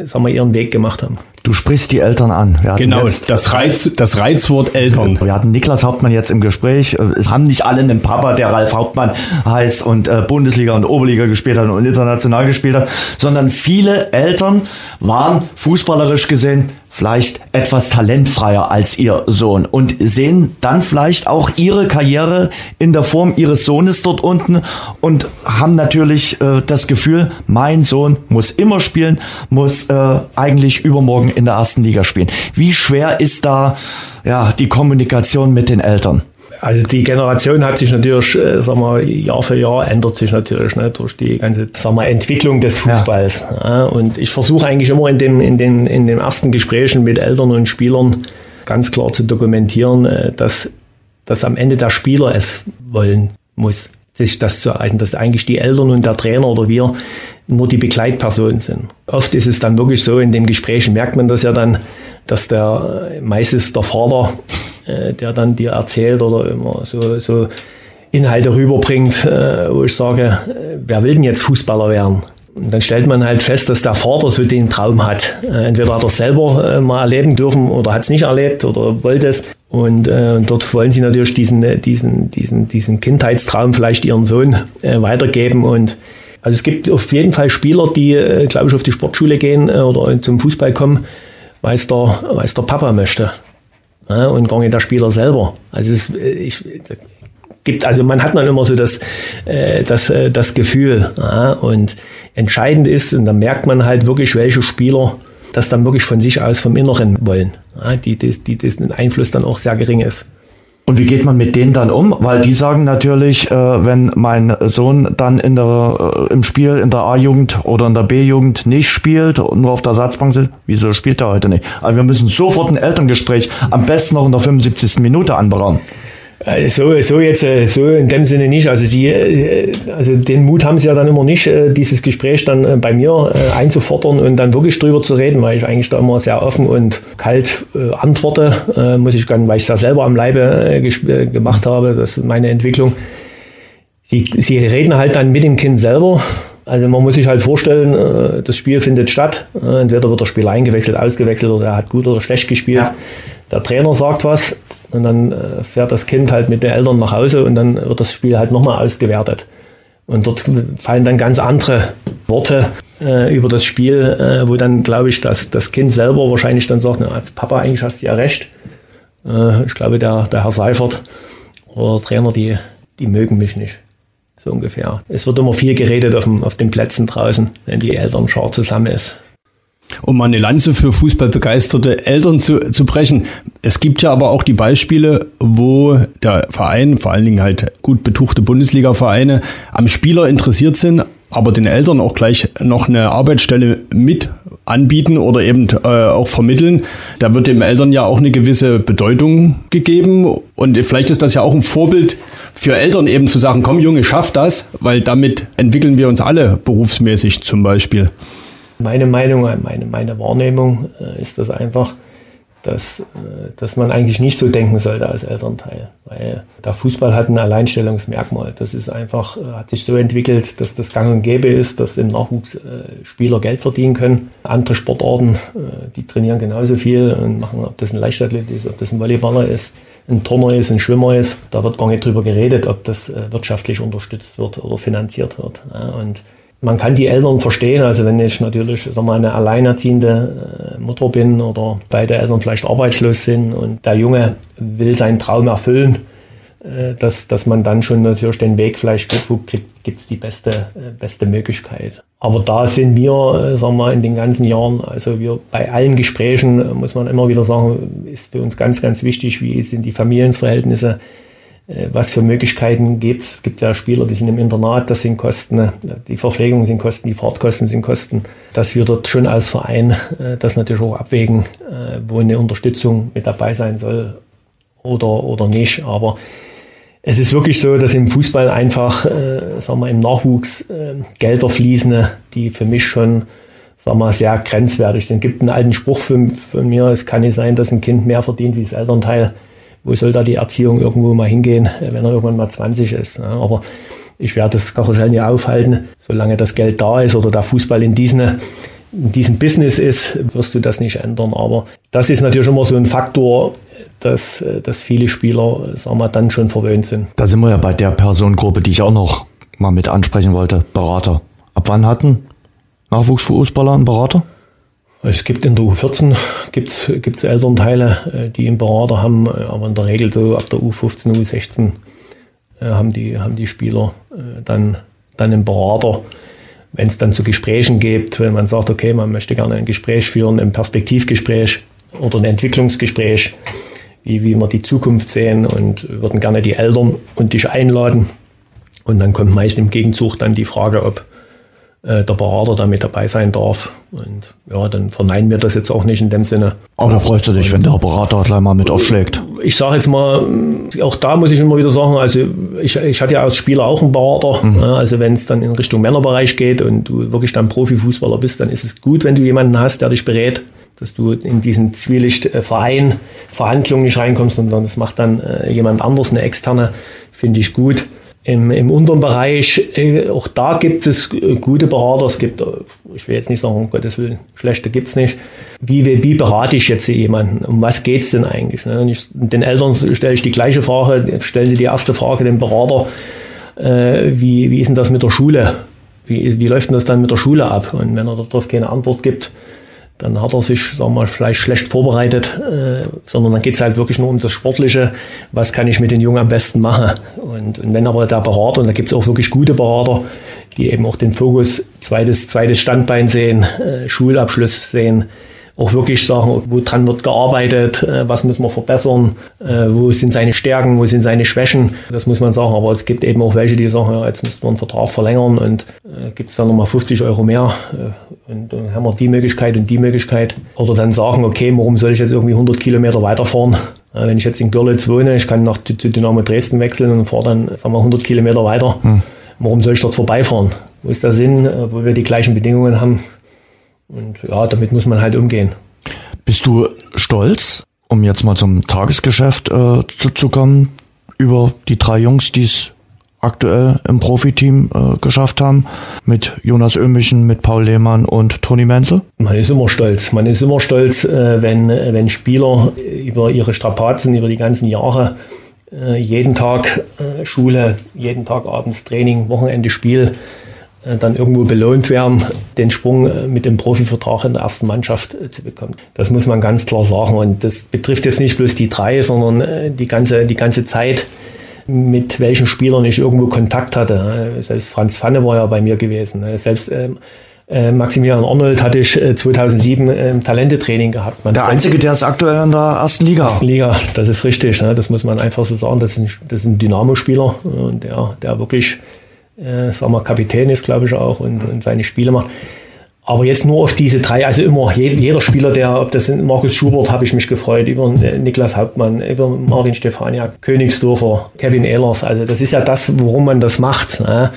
sagen wir, ihren Weg gemacht haben. Du sprichst die Eltern an. genau, das, Reiz, das Reizwort Eltern. Wir hatten Niklas Hauptmann jetzt im Gespräch. Es haben nicht alle einen Papa, der Ralf Hauptmann heißt und Bundesliga und Oberliga gespielt hat und international gespielt hat, sondern viele Eltern waren fußballerisch gesehen vielleicht etwas talentfreier als ihr Sohn und sehen dann vielleicht auch ihre Karriere in der Form ihres Sohnes dort unten und haben natürlich äh, das Gefühl, mein Sohn muss immer spielen, muss äh, eigentlich übermorgen in der ersten Liga spielen. Wie schwer ist da ja die Kommunikation mit den Eltern? Also die Generation hat sich natürlich, äh, sagen wir, Jahr für Jahr ändert sich natürlich ne, durch die ganze sagen wir, Entwicklung des Fußballs. Ja. Und ich versuche eigentlich immer in, dem, in, den, in den ersten Gesprächen mit Eltern und Spielern ganz klar zu dokumentieren, äh, dass, dass am Ende der Spieler es wollen muss, sich das zu erreichen, dass eigentlich die Eltern und der Trainer oder wir nur die Begleitpersonen sind. Oft ist es dann wirklich so, in den Gesprächen merkt man das ja dann, dass der meistens der Vater äh, der dann dir erzählt oder immer so, so Inhalte rüberbringt, äh, wo ich sage, äh, wer will denn jetzt Fußballer werden? Und dann stellt man halt fest, dass der Vater so den Traum hat. Entweder hat er es selber mal erleben dürfen oder hat es nicht erlebt oder wollte es. Und äh, dort wollen sie natürlich diesen, diesen, diesen, diesen Kindheitstraum vielleicht ihren Sohn äh, weitergeben. Und also es gibt auf jeden Fall Spieler, die, äh, glaube ich, auf die Sportschule gehen äh, oder zum Fußball kommen, weil es der, weil es der Papa möchte ja, und gar nicht der Spieler selber. Also es, ich, gibt, also man hat dann immer so das, äh, das, äh, das Gefühl. Ja, und entscheidend ist, und dann merkt man halt wirklich, welche Spieler das dann wirklich von sich aus vom Inneren wollen, ja, die, die, die dessen Einfluss dann auch sehr gering ist. Und wie geht man mit denen dann um? Weil die sagen natürlich, äh, wenn mein Sohn dann in der, äh, im Spiel in der A-Jugend oder in der B-Jugend nicht spielt und nur auf der Ersatzbank sitzt, wieso spielt er heute nicht? Also wir müssen sofort ein Elterngespräch am besten noch in der 75. Minute anberaumen. Äh, so, so jetzt, äh, so in dem Sinne nicht. Also sie, äh, also den Mut haben sie ja dann immer nicht, dieses Gespräch dann bei mir einzufordern und dann wirklich drüber zu reden, weil ich eigentlich da immer sehr offen und kalt antworte, muss ich dann, weil ich es ja selber am Leibe gemacht habe, das ist meine Entwicklung. Sie, sie reden halt dann mit dem Kind selber. Also man muss sich halt vorstellen, das Spiel findet statt. Entweder wird der Spieler eingewechselt, ausgewechselt oder er hat gut oder schlecht gespielt. Ja. Der Trainer sagt was, und dann äh, fährt das Kind halt mit den Eltern nach Hause und dann wird das Spiel halt nochmal ausgewertet. Und dort fallen dann ganz andere Worte äh, über das Spiel, äh, wo dann, glaube ich, dass das Kind selber wahrscheinlich dann sagt, na, Papa, eigentlich hast du ja recht. Äh, ich glaube, der, der Herr Seifert oder der Trainer, die, die mögen mich nicht. So ungefähr. Es wird immer viel geredet auf, dem, auf den Plätzen draußen, wenn die Elternschar zusammen ist um eine Lanze für fußballbegeisterte Eltern zu, zu brechen. Es gibt ja aber auch die Beispiele, wo der Verein, vor allen Dingen halt gut betuchte Bundesliga-Vereine, am Spieler interessiert sind, aber den Eltern auch gleich noch eine Arbeitsstelle mit anbieten oder eben äh, auch vermitteln. Da wird dem Eltern ja auch eine gewisse Bedeutung gegeben und vielleicht ist das ja auch ein Vorbild für Eltern eben zu sagen, komm Junge, schaff das, weil damit entwickeln wir uns alle berufsmäßig zum Beispiel. Meine Meinung, meine, meine Wahrnehmung äh, ist das einfach, dass, äh, dass man eigentlich nicht so denken sollte als Elternteil. Weil der Fußball hat ein Alleinstellungsmerkmal. Das ist einfach, äh, hat sich so entwickelt, dass das gang und gäbe ist, dass im Nachwuchs Spieler Geld verdienen können. Andere Sportarten, die trainieren genauso viel und machen, ob das ein Leichtathlet ist, ob das ein Volleyballer ist, ein Turner ist, ein Schwimmer ist. Da wird gar nicht drüber geredet, ob das wirtschaftlich unterstützt wird oder finanziert wird. Und man kann die Eltern verstehen. Also wenn ich natürlich sag mal, eine alleinerziehende äh, Mutter bin oder beide Eltern vielleicht arbeitslos sind und der Junge will seinen Traum erfüllen, äh, dass, dass man dann schon natürlich den Weg vielleicht geht, wo gibt es die beste, äh, beste Möglichkeit. Aber da sind wir, sagen wir, in den ganzen Jahren, also wir bei allen Gesprächen muss man immer wieder sagen, ist für uns ganz, ganz wichtig, wie sind die Familienverhältnisse was für Möglichkeiten gibt es. Es gibt ja Spieler, die sind im Internat, das sind Kosten, die Verpflegung sind Kosten, die Fahrtkosten sind Kosten, dass wir dort schon als Verein äh, das natürlich auch abwägen, äh, wo eine Unterstützung mit dabei sein soll oder, oder nicht. Aber es ist wirklich so, dass im Fußball einfach, äh, sagen wir, im Nachwuchs äh, Gelder fließen, die für mich schon sagen wir, sehr grenzwertig sind. Es gibt einen alten Spruch von, von mir, es kann nicht sein, dass ein Kind mehr verdient wie das Elternteil wo soll da die Erziehung irgendwo mal hingehen, wenn er irgendwann mal 20 ist. Aber ich werde das Karussell nicht aufhalten. Solange das Geld da ist oder der Fußball in diesem, in diesem Business ist, wirst du das nicht ändern. Aber das ist natürlich immer so ein Faktor, dass, dass viele Spieler sagen wir, dann schon verwöhnt sind. Da sind wir ja bei der Personengruppe, die ich auch noch mal mit ansprechen wollte, Berater. Ab wann hatten Nachwuchsfußballer einen Berater? Es gibt in der U14 gibt's, gibt's Elternteile, äh, die einen Berater haben, äh, aber in der Regel so ab der U15, U16 äh, haben die, haben die Spieler dann, dann einen Berater. Wenn es dann zu Gesprächen gibt, wenn man sagt, okay, man möchte gerne ein Gespräch führen, ein Perspektivgespräch oder ein Entwicklungsgespräch, wie, wie wir die Zukunft sehen und würden gerne die Eltern und dich einladen. Und dann kommt meist im Gegenzug dann die Frage, ob der Berater da mit dabei sein darf. Und ja, dann verneinen wir das jetzt auch nicht in dem Sinne. Aber da freust du dich, wenn der Berater gleich mal mit aufschlägt. Ich sage jetzt mal, auch da muss ich immer wieder sagen, also ich, ich hatte ja als Spieler auch einen Berater. Mhm. Also wenn es dann in Richtung Männerbereich geht und du wirklich dann Profifußballer bist, dann ist es gut, wenn du jemanden hast, der dich berät dass du in diesen Zwielichtverein Verhandlungen nicht reinkommst, sondern das macht dann äh, jemand anders, eine externe, finde ich gut. Im, im unteren Bereich, äh, auch da gibt es äh, gute Berater. Es gibt, äh, ich will jetzt nicht sagen, um Gottes Willen, schlechte gibt es nicht. Wie, wie, wie berate ich jetzt jemanden? Um was geht es denn eigentlich? Ne? Ich, den Eltern stelle ich die gleiche Frage, stellen sie die erste Frage dem Berater, äh, wie, wie ist denn das mit der Schule? Wie, wie läuft denn das dann mit der Schule ab? Und wenn er darauf keine Antwort gibt, dann hat er sich, sagen wir mal, vielleicht schlecht vorbereitet, äh, sondern dann geht es halt wirklich nur um das Sportliche, was kann ich mit den Jungen am besten machen. Und, und wenn aber der Berater, und da gibt es auch wirklich gute Berater, die eben auch den Fokus zweites, zweites Standbein sehen, äh, Schulabschluss sehen, auch wirklich sagen, woran wird gearbeitet, äh, was muss man verbessern, äh, wo sind seine Stärken, wo sind seine Schwächen. Das muss man sagen. Aber es gibt eben auch welche, die sagen, ja, jetzt müsste man einen Vertrag verlängern und äh, gibt es dann nochmal 50 Euro mehr. Und dann haben wir die Möglichkeit und die Möglichkeit. Oder dann sagen, okay, warum soll ich jetzt irgendwie 100 Kilometer weiterfahren? Wenn ich jetzt in Görlitz wohne, ich kann nach zu Dynamo Dresden wechseln und fahre dann sagen wir, 100 Kilometer weiter. Hm. Warum soll ich dort vorbeifahren? Wo ist der Sinn, wo wir die gleichen Bedingungen haben? Und ja, damit muss man halt umgehen. Bist du stolz, um jetzt mal zum Tagesgeschäft äh, zu, zu kommen, über die drei Jungs, die es aktuell im Profiteam äh, geschafft haben, mit Jonas Ömichen, mit Paul Lehmann und Toni Menzel? Man ist immer stolz. Man ist immer stolz, äh, wenn, wenn Spieler über ihre Strapazen, über die ganzen Jahre, äh, jeden Tag äh, Schule, jeden Tag abends Training, Wochenende Spiel, äh, dann irgendwo belohnt werden, den Sprung äh, mit dem Profivertrag in der ersten Mannschaft äh, zu bekommen. Das muss man ganz klar sagen. Und das betrifft jetzt nicht bloß die drei, sondern die ganze, die ganze Zeit, mit welchen Spielern ich irgendwo Kontakt hatte. Selbst Franz Pfanne war ja bei mir gewesen. Selbst ähm, Maximilian Arnold hatte ich 2007 im Talentetraining gehabt. Man der Einzige, der ist aktuell in der ersten Liga. Ersten Liga, das ist richtig. Ne? Das muss man einfach so sagen. Das ist ein, das ist ein Dynamo-Spieler, der, der wirklich äh, sagen wir, Kapitän ist, glaube ich, auch und, und, seine Spiele macht. Aber jetzt nur auf diese drei, also immer jeder Spieler, der, ob das sind Markus Schubert, habe ich mich gefreut, über äh, Niklas Hauptmann, über Marvin Stefania, Königsdorfer, Kevin Ehlers. Also das ist ja das, worum man das macht. Ne?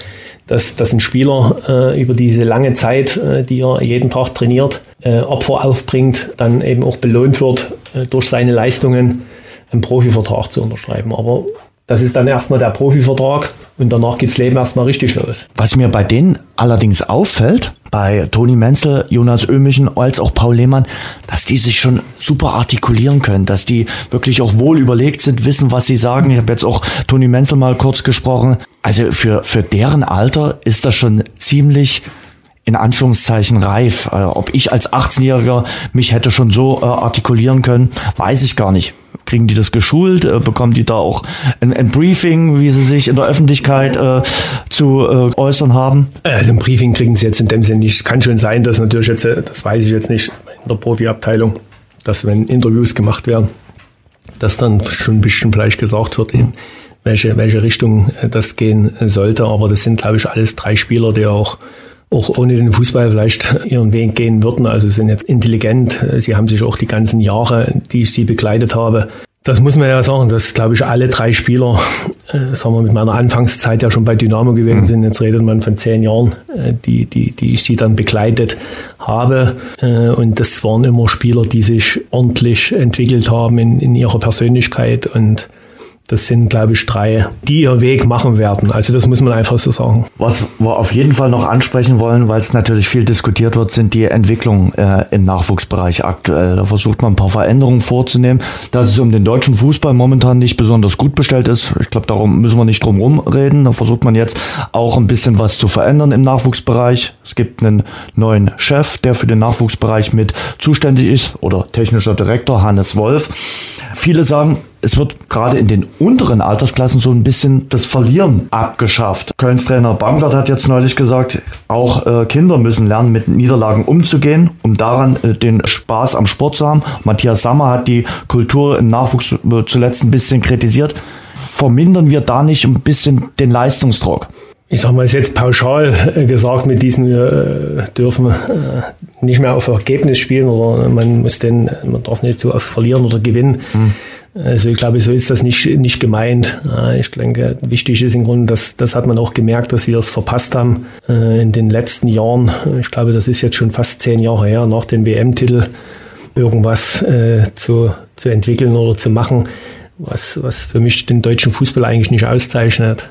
Dass, dass ein Spieler äh, über diese lange Zeit, äh, die er jeden Tag trainiert, Opfer aufbringt, dann eben auch belohnt wird, durch seine Leistungen einen Profivertrag zu unterschreiben. Aber das ist dann erstmal der Profivertrag und danach geht's Leben erstmal richtig los. Was mir bei denen allerdings auffällt, bei Toni Menzel, Jonas Ömichen als auch Paul Lehmann, dass die sich schon super artikulieren können, dass die wirklich auch wohl überlegt sind, wissen, was sie sagen. Ich habe jetzt auch Toni Menzel mal kurz gesprochen. Also für, für deren Alter ist das schon ziemlich in Anführungszeichen reif. Äh, ob ich als 18-Jähriger mich hätte schon so äh, artikulieren können, weiß ich gar nicht. Kriegen die das geschult? Äh, bekommen die da auch ein, ein, Briefing, wie sie sich in der Öffentlichkeit äh, zu äh, äußern haben? Also ein Briefing kriegen sie jetzt in dem Sinne nicht. Es kann schon sein, dass natürlich jetzt, äh, das weiß ich jetzt nicht, in der Profiabteilung, dass wenn Interviews gemacht werden, dass dann schon ein bisschen Fleisch gesagt wird, eben, welche, welche Richtung das gehen sollte. Aber das sind, glaube ich, alles drei Spieler, die auch auch ohne den Fußball vielleicht ihren Weg gehen würden. Also sind jetzt intelligent. Sie haben sich auch die ganzen Jahre, die ich sie begleitet habe, das muss man ja sagen, dass, glaube ich, alle drei Spieler, äh, sagen wir, mit meiner Anfangszeit ja schon bei Dynamo gewesen mhm. sind. Jetzt redet man von zehn Jahren, äh, die, die, die ich sie dann begleitet habe. Äh, und das waren immer Spieler, die sich ordentlich entwickelt haben in, in ihrer Persönlichkeit und das sind, glaube ich, drei, die ihr Weg machen werden. Also das muss man einfach so sagen. Was wir auf jeden Fall noch ansprechen wollen, weil es natürlich viel diskutiert wird, sind die Entwicklungen äh, im Nachwuchsbereich aktuell. Da versucht man ein paar Veränderungen vorzunehmen, dass es um den deutschen Fußball momentan nicht besonders gut bestellt ist. Ich glaube, darum müssen wir nicht drum herum reden. Da versucht man jetzt auch ein bisschen was zu verändern im Nachwuchsbereich. Es gibt einen neuen Chef, der für den Nachwuchsbereich mit zuständig ist oder technischer Direktor Hannes Wolf. Viele sagen, es wird gerade in den unteren Altersklassen so ein bisschen das Verlieren abgeschafft. Kölns Trainer Baumgart hat jetzt neulich gesagt, auch äh, Kinder müssen lernen, mit Niederlagen umzugehen, um daran äh, den Spaß am Sport zu haben. Matthias Sammer hat die Kultur im Nachwuchs äh, zuletzt ein bisschen kritisiert. Vermindern wir da nicht ein bisschen den Leistungsdruck? ich sage mal, ist jetzt pauschal äh, gesagt, mit diesen wir äh, dürfen äh, nicht mehr auf Ergebnis spielen oder man muss den, man darf nicht so oft verlieren oder gewinnen. Mhm. Also ich glaube, so ist das nicht, nicht gemeint. Ich denke, wichtig ist im Grunde, dass das hat man auch gemerkt, dass wir es verpasst haben in den letzten Jahren. Ich glaube, das ist jetzt schon fast zehn Jahre her, nach dem WM-Titel irgendwas zu, zu entwickeln oder zu machen, was, was für mich den deutschen Fußball eigentlich nicht auszeichnet.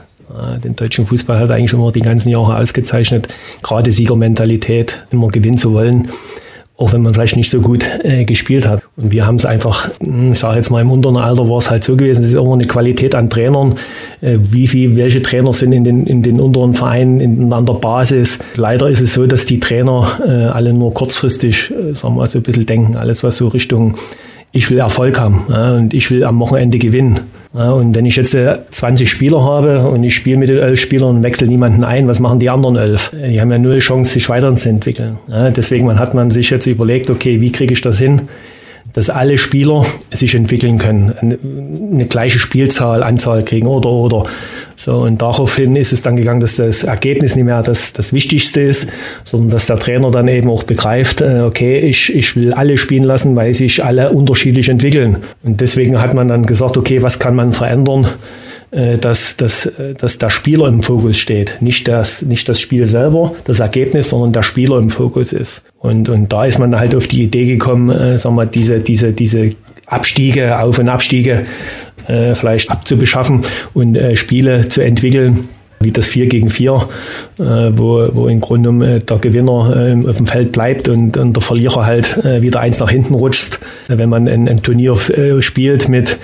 Den deutschen Fußball hat eigentlich immer die ganzen Jahre ausgezeichnet, gerade Siegermentalität, immer gewinnen zu wollen, auch wenn man vielleicht nicht so gut äh, gespielt hat. Und wir haben es einfach, hm, ich sage jetzt mal im unteren Alter war es halt so gewesen, es ist immer eine Qualität an Trainern, äh, wie viel, welche Trainer sind in den, in den unteren Vereinen in, an der Basis. Leider ist es so, dass die Trainer äh, alle nur kurzfristig, äh, sagen wir mal so ein bisschen denken, alles was so Richtung ich will Erfolg haben ja, und ich will am Wochenende gewinnen. Ja, und wenn ich jetzt äh, 20 Spieler habe und ich spiele mit den elf Spielern und wechsle niemanden ein, was machen die anderen elf? Die haben ja null Chance, sich weiterzuentwickeln. Ja, deswegen hat man sich jetzt überlegt, okay, wie kriege ich das hin? Dass alle Spieler sich entwickeln können, eine, eine, gleiche Spielzahl, Anzahl kriegen oder oder. So, und daraufhin ist es dann gegangen, dass das Ergebnis nicht mehr das, das Wichtigste ist, sondern dass der Trainer dann eben auch begreift, äh, okay, ich, ich will alle spielen lassen, weil sich alle unterschiedlich entwickeln. Und deswegen hat man dann gesagt, okay, was kann man verändern? Äh, dass, dass, äh, dass der Spieler im Fokus steht. Nicht das, nicht das Spiel selber, das Ergebnis, sondern der Spieler im Fokus ist. Und, und da ist man halt auf die Idee gekommen, äh, sagen wir, diese, diese, diese Abstiege, Auf- und Abstiege äh, vielleicht abzubeschaffen und äh, Spiele zu entwickeln, wie das 4 gegen 4, äh, wo, wo im Grunde äh, der Gewinner äh, auf dem Feld bleibt und, und der Verlierer halt äh, wieder eins nach hinten rutscht. Wenn man ein, ein Turnier äh, spielt mit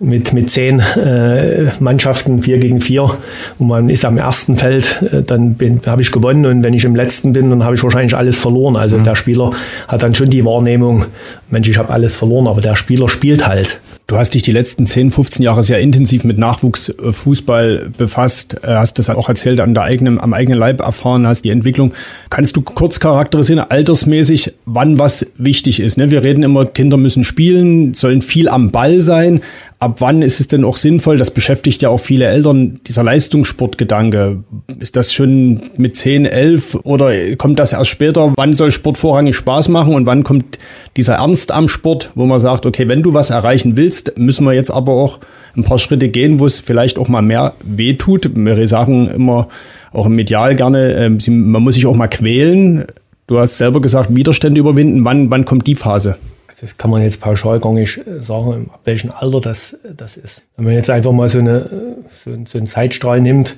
mit, mit zehn äh, Mannschaften, vier gegen vier. Und man ist am ersten Feld, äh, dann habe ich gewonnen und wenn ich im letzten bin, dann habe ich wahrscheinlich alles verloren. Also mhm. der Spieler hat dann schon die Wahrnehmung, Mensch, ich habe alles verloren, aber der Spieler spielt halt. Du hast dich die letzten 10, 15 Jahre sehr intensiv mit Nachwuchsfußball befasst, äh, hast das auch erzählt, an der eigenen, am eigenen Leib erfahren hast, die Entwicklung. Kannst du kurz charakterisieren, altersmäßig, wann was wichtig ist? Ne? Wir reden immer, Kinder müssen spielen, sollen viel am Ball sein. Ab wann ist es denn auch sinnvoll? Das beschäftigt ja auch viele Eltern, dieser Leistungssportgedanke. Ist das schon mit 10, 11 oder kommt das erst später? Wann soll Sport vorrangig Spaß machen und wann kommt dieser Ernst am Sport, wo man sagt, okay, wenn du was erreichen willst, müssen wir jetzt aber auch ein paar Schritte gehen, wo es vielleicht auch mal mehr wehtut. Wir sagen immer, auch im Medial gerne, ähm, man muss sich auch mal quälen. Du hast selber gesagt, Widerstände überwinden. Wann, wann kommt die Phase? Das kann man jetzt pauschal gar nicht sagen, ab welchem Alter das, das ist. Wenn man jetzt einfach mal so, eine, so, so einen Zeitstrahl nimmt,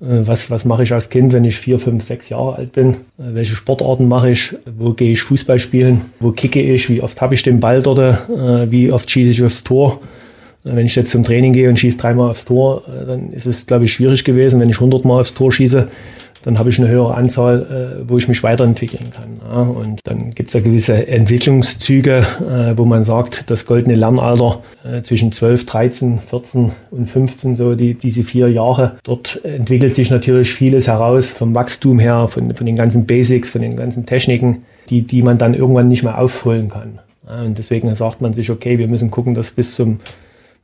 äh, was, was mache ich als Kind, wenn ich vier, fünf, sechs Jahre alt bin? Äh, welche Sportarten mache ich? Wo gehe ich Fußball spielen? Wo kicke ich? Wie oft habe ich den Ball dort? Äh, wie oft schieße ich aufs Tor? Wenn ich jetzt zum Training gehe und schieße dreimal aufs Tor, dann ist es, glaube ich, schwierig gewesen. Wenn ich hundertmal aufs Tor schieße, dann habe ich eine höhere Anzahl, äh, wo ich mich weiterentwickeln kann. Ja. Und dann gibt es ja gewisse Entwicklungszüge, äh, wo man sagt, das goldene Lernalter äh, zwischen 12, 13, 14 und 15, so die, diese vier Jahre, dort entwickelt sich natürlich vieles heraus vom Wachstum her, von, von den ganzen Basics, von den ganzen Techniken, die, die man dann irgendwann nicht mehr aufholen kann. Ja. Und deswegen sagt man sich, okay, wir müssen gucken, dass bis zum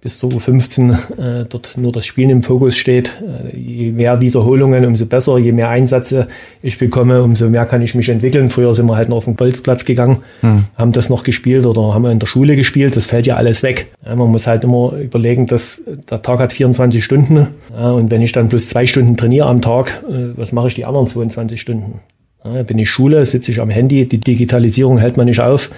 bis zur U15 äh, dort nur das Spielen im Fokus steht. Äh, je mehr Wiederholungen, umso besser. Je mehr Einsätze ich bekomme, umso mehr kann ich mich entwickeln. Früher sind wir halt noch auf den Bolzplatz gegangen, hm. haben das noch gespielt oder haben wir in der Schule gespielt. Das fällt ja alles weg. Ja, man muss halt immer überlegen, dass der Tag hat 24 Stunden. Ja, und wenn ich dann plus zwei Stunden trainiere am Tag, äh, was mache ich die anderen 22 Stunden? Ja, bin ich Schule, sitze ich am Handy, die Digitalisierung hält man nicht auf.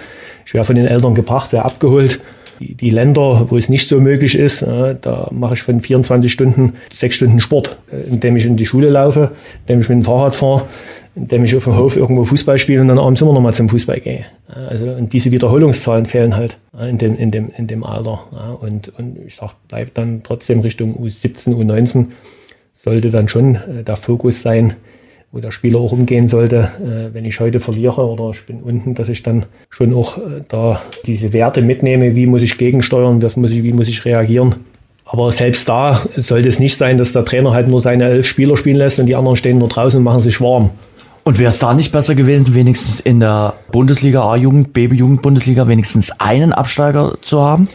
Ich werde von den Eltern gebracht, werde abgeholt die, Länder, wo es nicht so möglich ist, da mache ich von 24 Stunden sechs Stunden Sport, äh, indem ich in die Schule laufe, indem ich mit dem Fahrrad fahre, indem ich auf dem Hof irgendwo Fußball spiele und dann abends immer noch mal zum Fußball gehe. Also und diese Wiederholungszahlen fehlen halt in dem, in dem, in dem Alter. Und, und ich sag, bleibt dann trotzdem Richtung U17, U19 sollte dann schon äh, der Fokus sein, wo der Spieler auch umgehen sollte, äh, wenn ich heute verliere oder ich bin unten, dass ich dann schon auch äh, da diese Werte mitnehme, wie muss ich gegensteuern, was muss ich, wie muss ich reagieren. Aber selbst da sollte es nicht sein, dass der Trainer halt nur seine elf Spieler spielen lässt und die anderen stehen nur draußen und machen sich warm. Und wäre es da nicht besser gewesen, wenigstens in der Bundesliga A-Jugend, Baby-Jugend-Bundesliga wenigstens einen Absteiger zu haben?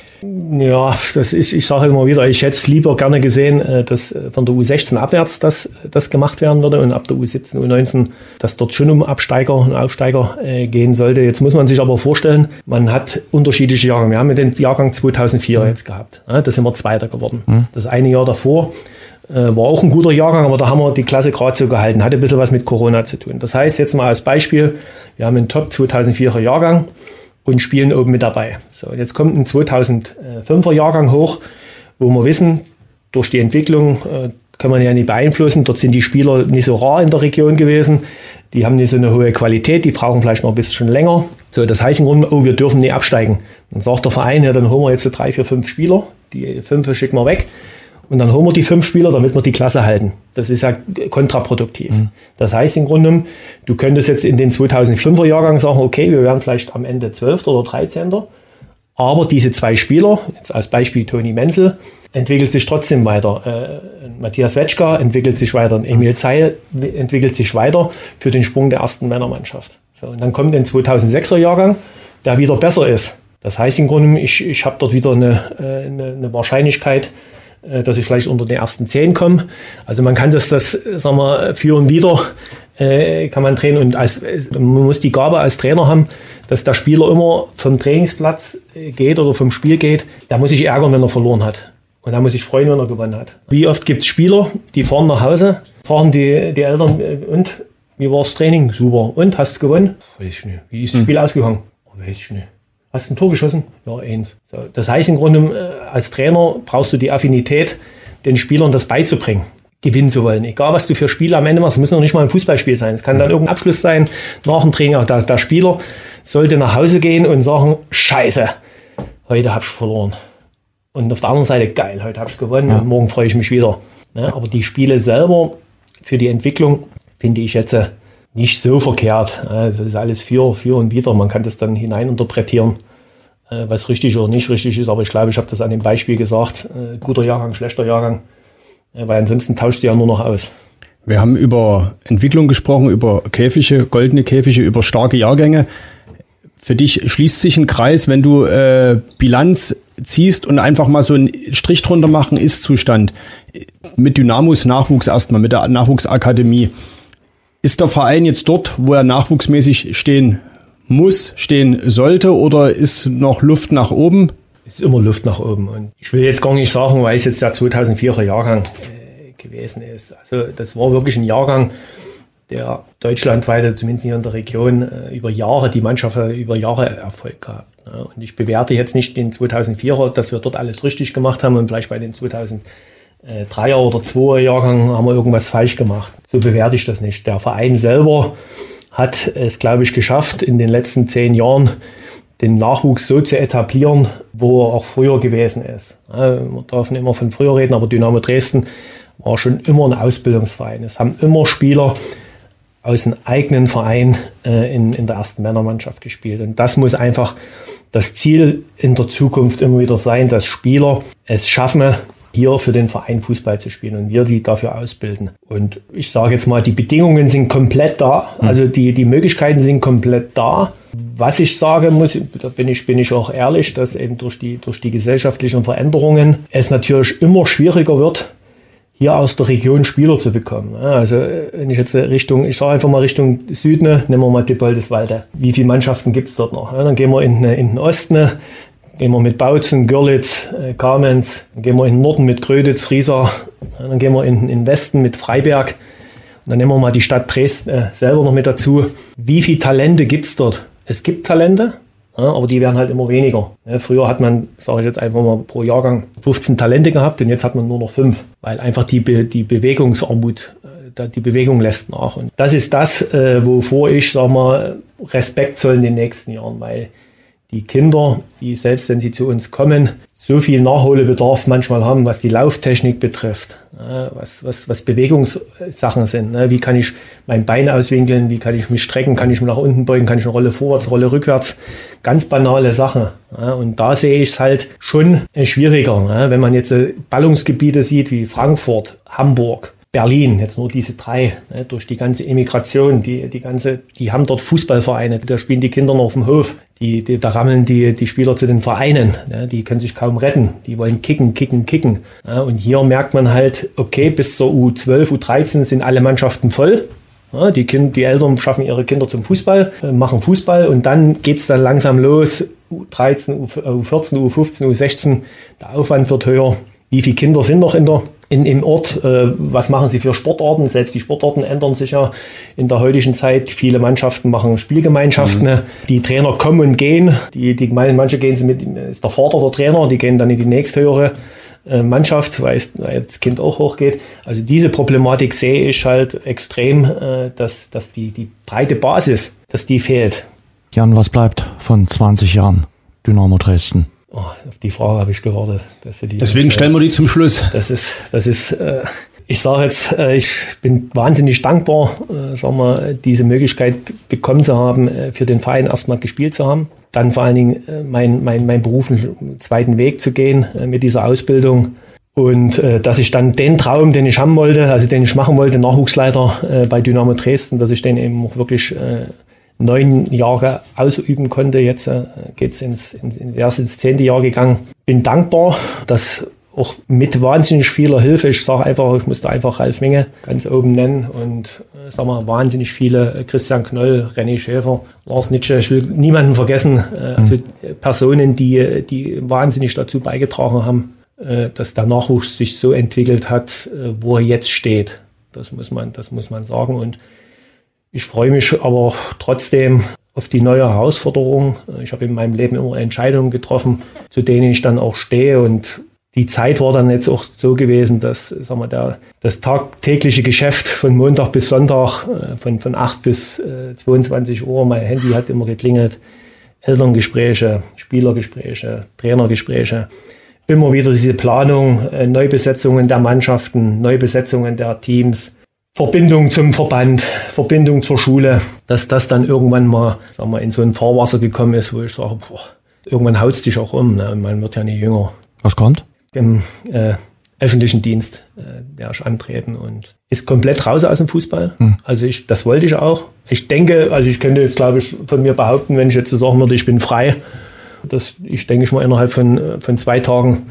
Ja, das ist, ich sage immer wieder, ich hätte es lieber gerne gesehen, äh, dass äh, von der U16 abwärts das, das gemacht werden würde und ab der U17, U19, dass dort schon um Absteiger und Aufsteiger äh, gehen sollte. Jetzt muss man sich aber vorstellen, man hat unterschiedliche Jahre. Wir haben den Jahrgang 2004 mhm. jetzt gehabt. Ja, da sind wir Zweiter geworden. Mhm. Das eine Jahr davor äh, war auch ein guter Jahrgang, aber da haben wir die Klasse gerade so gehalten. Hatte ein bisschen was mit Corona zu tun. Das heißt, jetzt mal als Beispiel, wir haben einen Top 2004er Jahrgang und spielen oben mit dabei. So, jetzt kommt ein 2005er Jahrgang hoch, wo wir wissen, durch die Entwicklung äh, kann man ja nicht beeinflussen. Dort sind die Spieler nicht so rar in der Region gewesen. Die haben nicht so eine hohe Qualität, die brauchen vielleicht noch ein bisschen länger. So, das heißt im Grunde, oh, wir dürfen nicht absteigen. Dann sagt der Verein, ja, dann holen wir jetzt drei, vier, fünf Spieler. Die fünf schicken wir weg. Und dann holen wir die fünf Spieler, damit wir die Klasse halten. Das ist ja kontraproduktiv. Mhm. Das heißt im Grunde, du könntest jetzt in den 2005er Jahrgang sagen, okay, wir werden vielleicht am Ende 12. oder 13. Aber diese zwei Spieler, jetzt als Beispiel Toni Menzel, entwickelt sich trotzdem weiter. Äh, Matthias Wetschka entwickelt sich weiter. Emil Zeil entwickelt sich weiter für den Sprung der ersten Männermannschaft. So, und dann kommt ein 2006er Jahrgang, der wieder besser ist. Das heißt im Grunde, ich, ich habe dort wieder eine, äh, eine, eine Wahrscheinlichkeit, dass ich vielleicht unter den ersten zehn komme. Also man kann das, das sagen wir, für und wieder äh, kann man drehen und als, man muss die Gabe als Trainer haben, dass der Spieler immer vom Trainingsplatz äh, geht oder vom Spiel geht. Da muss ich ärgern, wenn er verloren hat. Und da muss ich freuen, wenn er gewonnen hat. Wie oft gibt es Spieler, die fahren nach Hause, fragen die, die Eltern, und wie war das Training? Super. Und hast du gewonnen? Weiß ich nicht. Wie ist das. Spiel hm. ausgegangen? Weiß ich nicht. Hast du ein Tor geschossen? Ja, eins. So, das heißt im Grunde, äh, als Trainer brauchst du die Affinität, den Spielern das beizubringen, gewinnen zu wollen. Egal, was du für Spiele am Ende machst, es muss noch nicht mal ein Fußballspiel sein. Es kann dann irgendein Abschluss sein, nach dem Training. Der, der Spieler sollte nach Hause gehen und sagen, scheiße, heute hab ich verloren. Und auf der anderen Seite, geil, heute hab ich gewonnen ja. und morgen freue ich mich wieder. Ja, aber die Spiele selber für die Entwicklung finde ich jetzt äh, nicht so verkehrt. Das ist alles für, für und wieder. Man kann das dann hineininterpretieren, äh, was richtig oder nicht richtig ist. Aber ich glaube, ich habe das an dem Beispiel gesagt. Äh, guter Jahrgang, schlechter Jahrgang. Äh, weil ansonsten tauscht sie ja nur noch aus. Wir haben über Entwicklung gesprochen, über Käfige, goldene Käfige, über starke Jahrgänge. Für dich schließt sich ein Kreis, wenn du äh, Bilanz ziehst und einfach mal so einen Strich drunter machen, Ist-Zustand. Mit Dynamos Nachwuchs erstmal, mit der Nachwuchsakademie. Ist der Verein jetzt dort, wo er nachwuchsmäßig stehen muss, stehen sollte oder ist noch Luft nach oben? Es ist immer Luft nach oben. Und ich will jetzt gar nicht sagen, weil es jetzt der 2004er Jahrgang äh, gewesen ist. Also das war wirklich ein Jahrgang, der deutschlandweit, zumindest hier in der Region, äh, über Jahre, die Mannschaft über Jahre Erfolg gehabt. Und ich bewerte jetzt nicht den 2004er, dass wir dort alles richtig gemacht haben und vielleicht bei den 2000 äh, Dreier- oder Zweier-Jahrgang haben wir irgendwas falsch gemacht. So bewerte ich das nicht. Der Verein selber hat es, glaube ich, geschafft, in den letzten zehn Jahren den Nachwuchs so zu etablieren, wo er auch früher gewesen ist. Wir dürfen immer von früher reden, aber Dynamo Dresden war schon immer ein Ausbildungsverein. Es haben immer Spieler aus dem eigenen Verein äh, in, in der ersten Männermannschaft gespielt. Und das muss einfach das Ziel in der Zukunft immer wieder sein, dass Spieler es schaffen, hier für den Verein Fußball zu spielen und wir die dafür ausbilden. Und ich sage jetzt mal, die Bedingungen sind komplett da, hm. also die, die Möglichkeiten sind komplett da. Was ich sagen muss, da bin ich, bin ich auch ehrlich, dass eben durch die, durch die gesellschaftlichen Veränderungen es natürlich immer schwieriger wird, hier aus der Region Spieler zu bekommen. Also wenn ich jetzt Richtung, ich sage einfach mal Richtung Süden, nehmen wir mal Dippoldeswalde. Wie viele Mannschaften gibt es dort noch? Dann gehen wir in, in den Osten, gehen wir mit Bautzen, Görlitz, äh, Kamenz, dann gehen wir in den Norden mit Gröditz, Riesa, dann gehen wir in, den Westen mit Freiberg. Und dann nehmen wir mal die Stadt Dresden äh, selber noch mit dazu. Wie viele Talente gibt es dort? Es gibt Talente, aber die werden halt immer weniger. Früher hat man, sage ich jetzt einfach mal, pro Jahrgang 15 Talente gehabt und jetzt hat man nur noch fünf, weil einfach die, Be die Bewegungsarmut, äh, die Bewegung lässt nach. Und das ist das, äh, wovor ich, sag mal, Respekt soll in den nächsten Jahren, weil die Kinder, die selbst wenn sie zu uns kommen, so viel Nachholbedarf manchmal haben, was die Lauftechnik betrifft, was, was, was Bewegungssachen sind. Ne? Wie kann ich mein Bein auswinkeln, wie kann ich mich strecken, kann ich mich nach unten beugen, kann ich eine Rolle vorwärts, Rolle rückwärts. Ganz banale Sachen. Und da sehe ich es halt schon schwieriger. Wenn man jetzt Ballungsgebiete sieht wie Frankfurt, Hamburg, Berlin, jetzt nur diese drei, ne, durch die ganze Emigration, die, die ganze, die haben dort Fußballvereine, da spielen die Kinder noch auf dem Hof, die, die, da rammeln die, die Spieler zu den Vereinen, ne, die können sich kaum retten, die wollen kicken, kicken, kicken. Ja, und hier merkt man halt, okay, bis zur U12, U13 sind alle Mannschaften voll, ja, die, kind, die Eltern schaffen ihre Kinder zum Fußball, äh, machen Fußball und dann geht's dann langsam los. U13, U14, U15, U16, der Aufwand wird höher. Wie viele Kinder sind noch in der in, im Ort, äh, was machen sie für Sportarten? Selbst die Sportarten ändern sich ja in der heutigen Zeit. Viele Mannschaften machen Spielgemeinschaften. Mhm. Die Trainer kommen und gehen. Die, die manche gehen sie mit, ist der Vater der Trainer, die gehen dann in die nächsthöhere äh, Mannschaft, weil, es, weil das Kind auch hochgeht. Also diese Problematik sehe ich halt extrem, äh, dass, dass die, die breite Basis, dass die fehlt. Jan, was bleibt von 20 Jahren Dynamo Dresden? Oh, auf die Frage habe ich gewartet. Deswegen stellen wir die zum Schluss. Das ist, das ist, äh, ich sage jetzt, äh, ich bin wahnsinnig dankbar, äh, sagen wir, diese Möglichkeit bekommen zu haben, äh, für den Verein erstmal gespielt zu haben. Dann vor allen Dingen äh, mein, mein, mein beruflichen zweiten Weg zu gehen äh, mit dieser Ausbildung. Und äh, dass ich dann den Traum, den ich haben wollte, also den ich machen wollte, Nachwuchsleiter äh, bei Dynamo Dresden, dass ich den eben auch wirklich äh, neun Jahre ausüben konnte. Jetzt äh, geht's ins, ins, ins, ins zehnte Jahr gegangen. Bin dankbar, dass auch mit wahnsinnig vieler Hilfe, ich sage einfach, ich musste einfach Ralf Menge ganz oben nennen und äh, sag mal, wahnsinnig viele, äh, Christian Knoll, René Schäfer, Lars Nitsche, ich will niemanden vergessen, äh, also mhm. Personen, die, die wahnsinnig dazu beigetragen haben, äh, dass der Nachwuchs sich so entwickelt hat, wo er jetzt steht. Das muss man, das muss man sagen und ich freue mich aber trotzdem auf die neue Herausforderung. Ich habe in meinem Leben immer Entscheidungen getroffen, zu denen ich dann auch stehe. Und die Zeit war dann jetzt auch so gewesen, dass sagen wir, der, das tagtägliche Geschäft von Montag bis Sonntag, äh, von, von 8 bis äh, 22 Uhr, mein Handy hat immer geklingelt, Elterngespräche, Spielergespräche, Trainergespräche, immer wieder diese Planung, äh, Neubesetzungen der Mannschaften, Neubesetzungen der Teams, Verbindung zum Verband, Verbindung zur Schule, dass das dann irgendwann mal, sagen wir, in so ein Fahrwasser gekommen ist, wo ich sage, boah, irgendwann haut es dich auch um, ne? man wird ja nicht jünger. Was kommt? Im äh, öffentlichen Dienst, äh, der ich antreten und ist komplett raus aus dem Fußball. Hm. Also ich, das wollte ich auch. Ich denke, also ich könnte jetzt glaube ich von mir behaupten, wenn ich jetzt sagen würde, ich bin frei, dass ich denke ich mal innerhalb von, äh, von zwei Tagen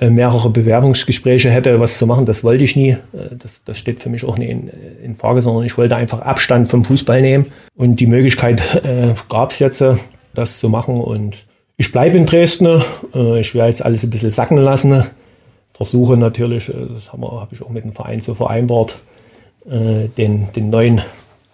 mehrere Bewerbungsgespräche hätte, was zu machen, das wollte ich nie. Äh, das, das steht für mich auch nicht in, in, Frage, sondern ich wollte einfach Abstand vom Fußball nehmen. Und die Möglichkeit äh, gab es jetzt, äh, das zu machen. Und ich bleibe in Dresden. Äh, ich werde jetzt alles ein bisschen sacken lassen. Versuche natürlich, das habe hab ich auch mit dem Verein so vereinbart, äh, den, den neuen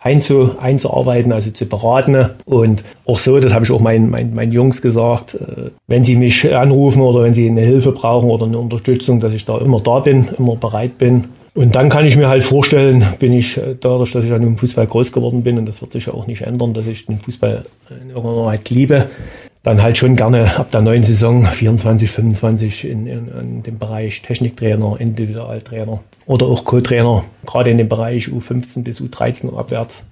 einzu, einzuarbeiten, also zu beraten. Und auch so, das habe ich auch meinen mein, mein Jungs gesagt, äh, wenn sie mich anrufen oder wenn sie eine Hilfe brauchen oder eine Unterstützung, dass ich da immer da bin, immer bereit bin. Und dann kann ich mir halt vorstellen, bin ich äh, dadurch, dass ich an dem Fußball groß geworden bin, und das wird sich ja auch nicht ändern, dass ich den Fußball in irgendeiner Weise liebe, dann halt schon gerne ab der neuen Saison 24, 25 in, in, in dem Bereich Techniktrainer, Individualtrainer oder auch Co-Trainer, gerade in dem Bereich U15 bis U13 abwärts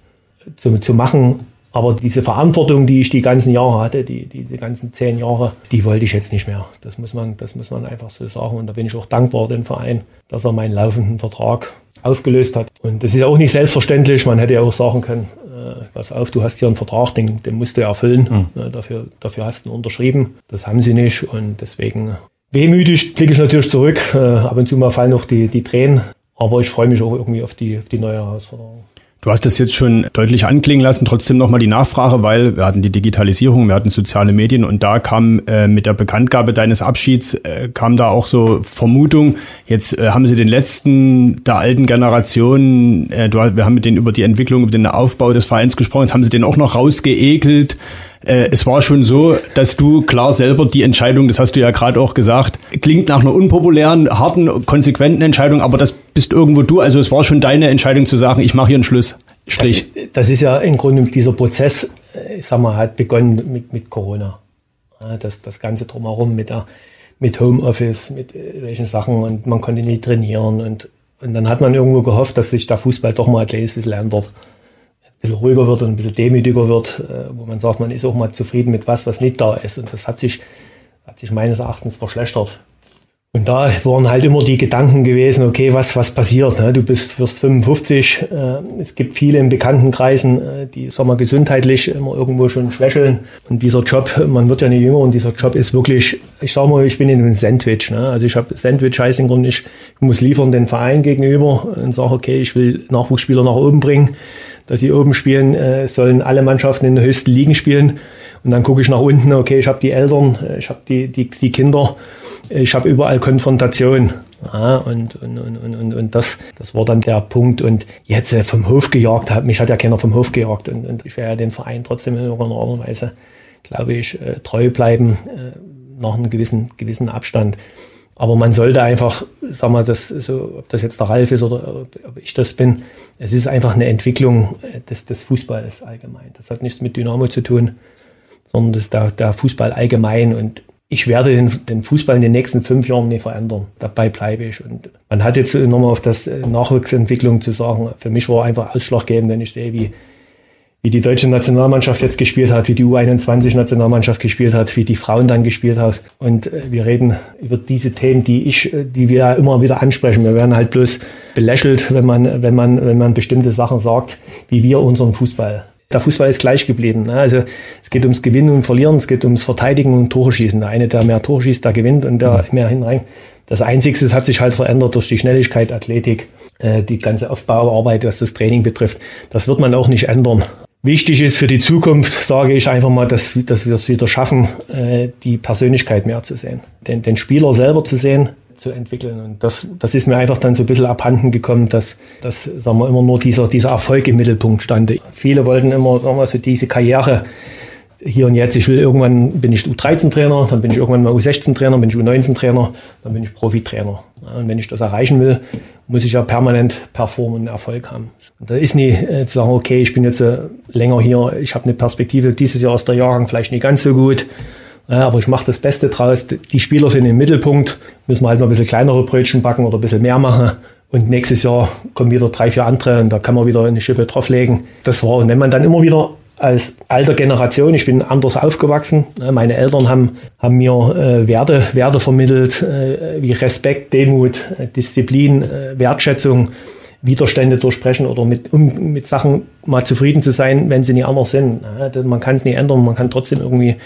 zu, zu machen. Aber diese Verantwortung, die ich die ganzen Jahre hatte, die, diese ganzen zehn Jahre, die wollte ich jetzt nicht mehr. Das muss man, das muss man einfach so sagen. Und da bin ich auch dankbar dem Verein, dass er meinen laufenden Vertrag aufgelöst hat. Und das ist auch nicht selbstverständlich. Man hätte ja auch sagen können, äh, pass auf, du hast hier einen Vertrag, den, den musst du erfüllen. Mhm. Äh, dafür, dafür hast du ihn unterschrieben. Das haben sie nicht. Und deswegen wehmütig blicke ich natürlich zurück. Äh, ab und zu mal fallen noch die, die Tränen. Aber ich freue mich auch irgendwie auf die, auf die neue Herausforderung. Du hast das jetzt schon deutlich anklingen lassen, trotzdem nochmal die Nachfrage, weil wir hatten die Digitalisierung, wir hatten soziale Medien und da kam äh, mit der Bekanntgabe deines Abschieds, äh, kam da auch so Vermutung, jetzt äh, haben sie den letzten der alten Generation, äh, du, wir haben mit denen über die Entwicklung, über den Aufbau des Vereins gesprochen, jetzt haben sie den auch noch rausgeekelt. Äh, es war schon so, dass du klar selber die Entscheidung, das hast du ja gerade auch gesagt, klingt nach einer unpopulären, harten, konsequenten Entscheidung, aber das bist irgendwo du. Also es war schon deine Entscheidung zu sagen, ich mache hier einen Schluss. Strich. Das, das, ist ja im Grunde dieser Prozess, äh, ich sag mal, hat begonnen mit, mit Corona. Das, das Ganze drumherum mit der, mit Homeoffice, mit äh, welchen Sachen und man konnte nicht trainieren und, und dann hat man irgendwo gehofft, dass sich der Fußball doch mal ein bisschen ändert bisschen ruhiger wird und ein bisschen demütiger wird, äh, wo man sagt, man ist auch mal zufrieden mit was, was nicht da ist. Und das hat sich, hat sich meines Erachtens verschlechtert. Und da waren halt immer die Gedanken gewesen, okay, was, was passiert? Ne? Du bist, wirst 55, äh, es gibt viele in Bekanntenkreisen, äh, die, sagen wir, gesundheitlich immer irgendwo schon schwächeln. Und dieser Job, man wird ja nicht jünger und dieser Job ist wirklich, ich sag mal, ich bin in einem Sandwich. Ne? Also ich habe Sandwich heißt im Grunde, ich muss liefern den Verein gegenüber und sage, okay, ich will Nachwuchsspieler nach oben bringen dass sie oben spielen, äh, sollen alle Mannschaften in den höchsten Ligen spielen. Und dann gucke ich nach unten, okay, ich habe die Eltern, äh, ich habe die, die, die Kinder, äh, ich habe überall Konfrontation. Ja, und, und, und, und, und das, das war dann der Punkt. Und jetzt äh, vom Hof gejagt hat, mich hat ja keiner vom Hof gejagt. Und, und ich werde ja den Verein trotzdem in irgendeiner Art und Weise, glaube ich, äh, treu bleiben, äh, nach einem gewissen, gewissen Abstand. Aber man sollte einfach, sagen wir, das, so, ob das jetzt der Ralf ist oder ob ich das bin, es ist einfach eine Entwicklung äh, des, des Fußballs allgemein. Das hat nichts mit Dynamo zu tun, sondern das ist der, der Fußball allgemein. Und ich werde den, den Fußball in den nächsten fünf Jahren nicht verändern. Dabei bleibe ich. Und man hat jetzt nochmal auf das äh, Nachwuchsentwicklung zu sagen, für mich war einfach ausschlaggebend, wenn ich sehe, wie wie die deutsche Nationalmannschaft jetzt gespielt hat, wie die U21-Nationalmannschaft gespielt hat, wie die Frauen dann gespielt hat. Und äh, wir reden über diese Themen, die ich, äh, die wir immer wieder ansprechen. Wir werden halt bloß belächelt, wenn man, wenn man, wenn man bestimmte Sachen sagt, wie wir unseren Fußball. Der Fußball ist gleich geblieben. Ne? Also es geht ums Gewinnen und Verlieren, es geht ums Verteidigen und Tore schießen. Der eine, der mehr Tore schießt, der gewinnt und der mehr hinein. Das Einzige, hat sich halt verändert durch die Schnelligkeit, Athletik, äh, die ganze Aufbauarbeit, was das Training betrifft. Das wird man auch nicht ändern. Wichtig ist für die Zukunft, sage ich einfach mal, dass, dass wir es wieder schaffen, äh, die Persönlichkeit mehr zu sehen, den, den Spieler selber zu sehen, zu entwickeln. Und das, das ist mir einfach dann so ein bisschen abhanden gekommen, dass, dass sagen wir, immer nur dieser, dieser Erfolg im Mittelpunkt stand. Viele wollten immer sagen wir, so diese Karriere hier und jetzt, ich will irgendwann, bin ich U13-Trainer, dann bin ich irgendwann mal U16-Trainer, bin ich U19-Trainer, dann bin ich Profitrainer. Und wenn ich das erreichen will, muss ich ja permanent performen und Erfolg haben. Und da ist nie äh, zu sagen, okay, ich bin jetzt äh, länger hier, ich habe eine Perspektive, dieses Jahr ist der Jahrgang vielleicht nicht ganz so gut, äh, aber ich mache das Beste draus. Die Spieler sind im Mittelpunkt, müssen wir halt mal ein bisschen kleinere Brötchen backen oder ein bisschen mehr machen. Und nächstes Jahr kommen wieder drei, vier andere und da kann man wieder eine Schippe drauflegen. Das war, und wenn man dann immer wieder als alter Generation, ich bin anders aufgewachsen. Meine Eltern haben, haben mir äh, Werte, Werte vermittelt, äh, wie Respekt, Demut, äh, Disziplin, äh, Wertschätzung, Widerstände durchbrechen oder mit, um mit Sachen mal zufrieden zu sein, wenn sie nicht anders sind. Ja, man kann es nicht ändern, man kann trotzdem irgendwie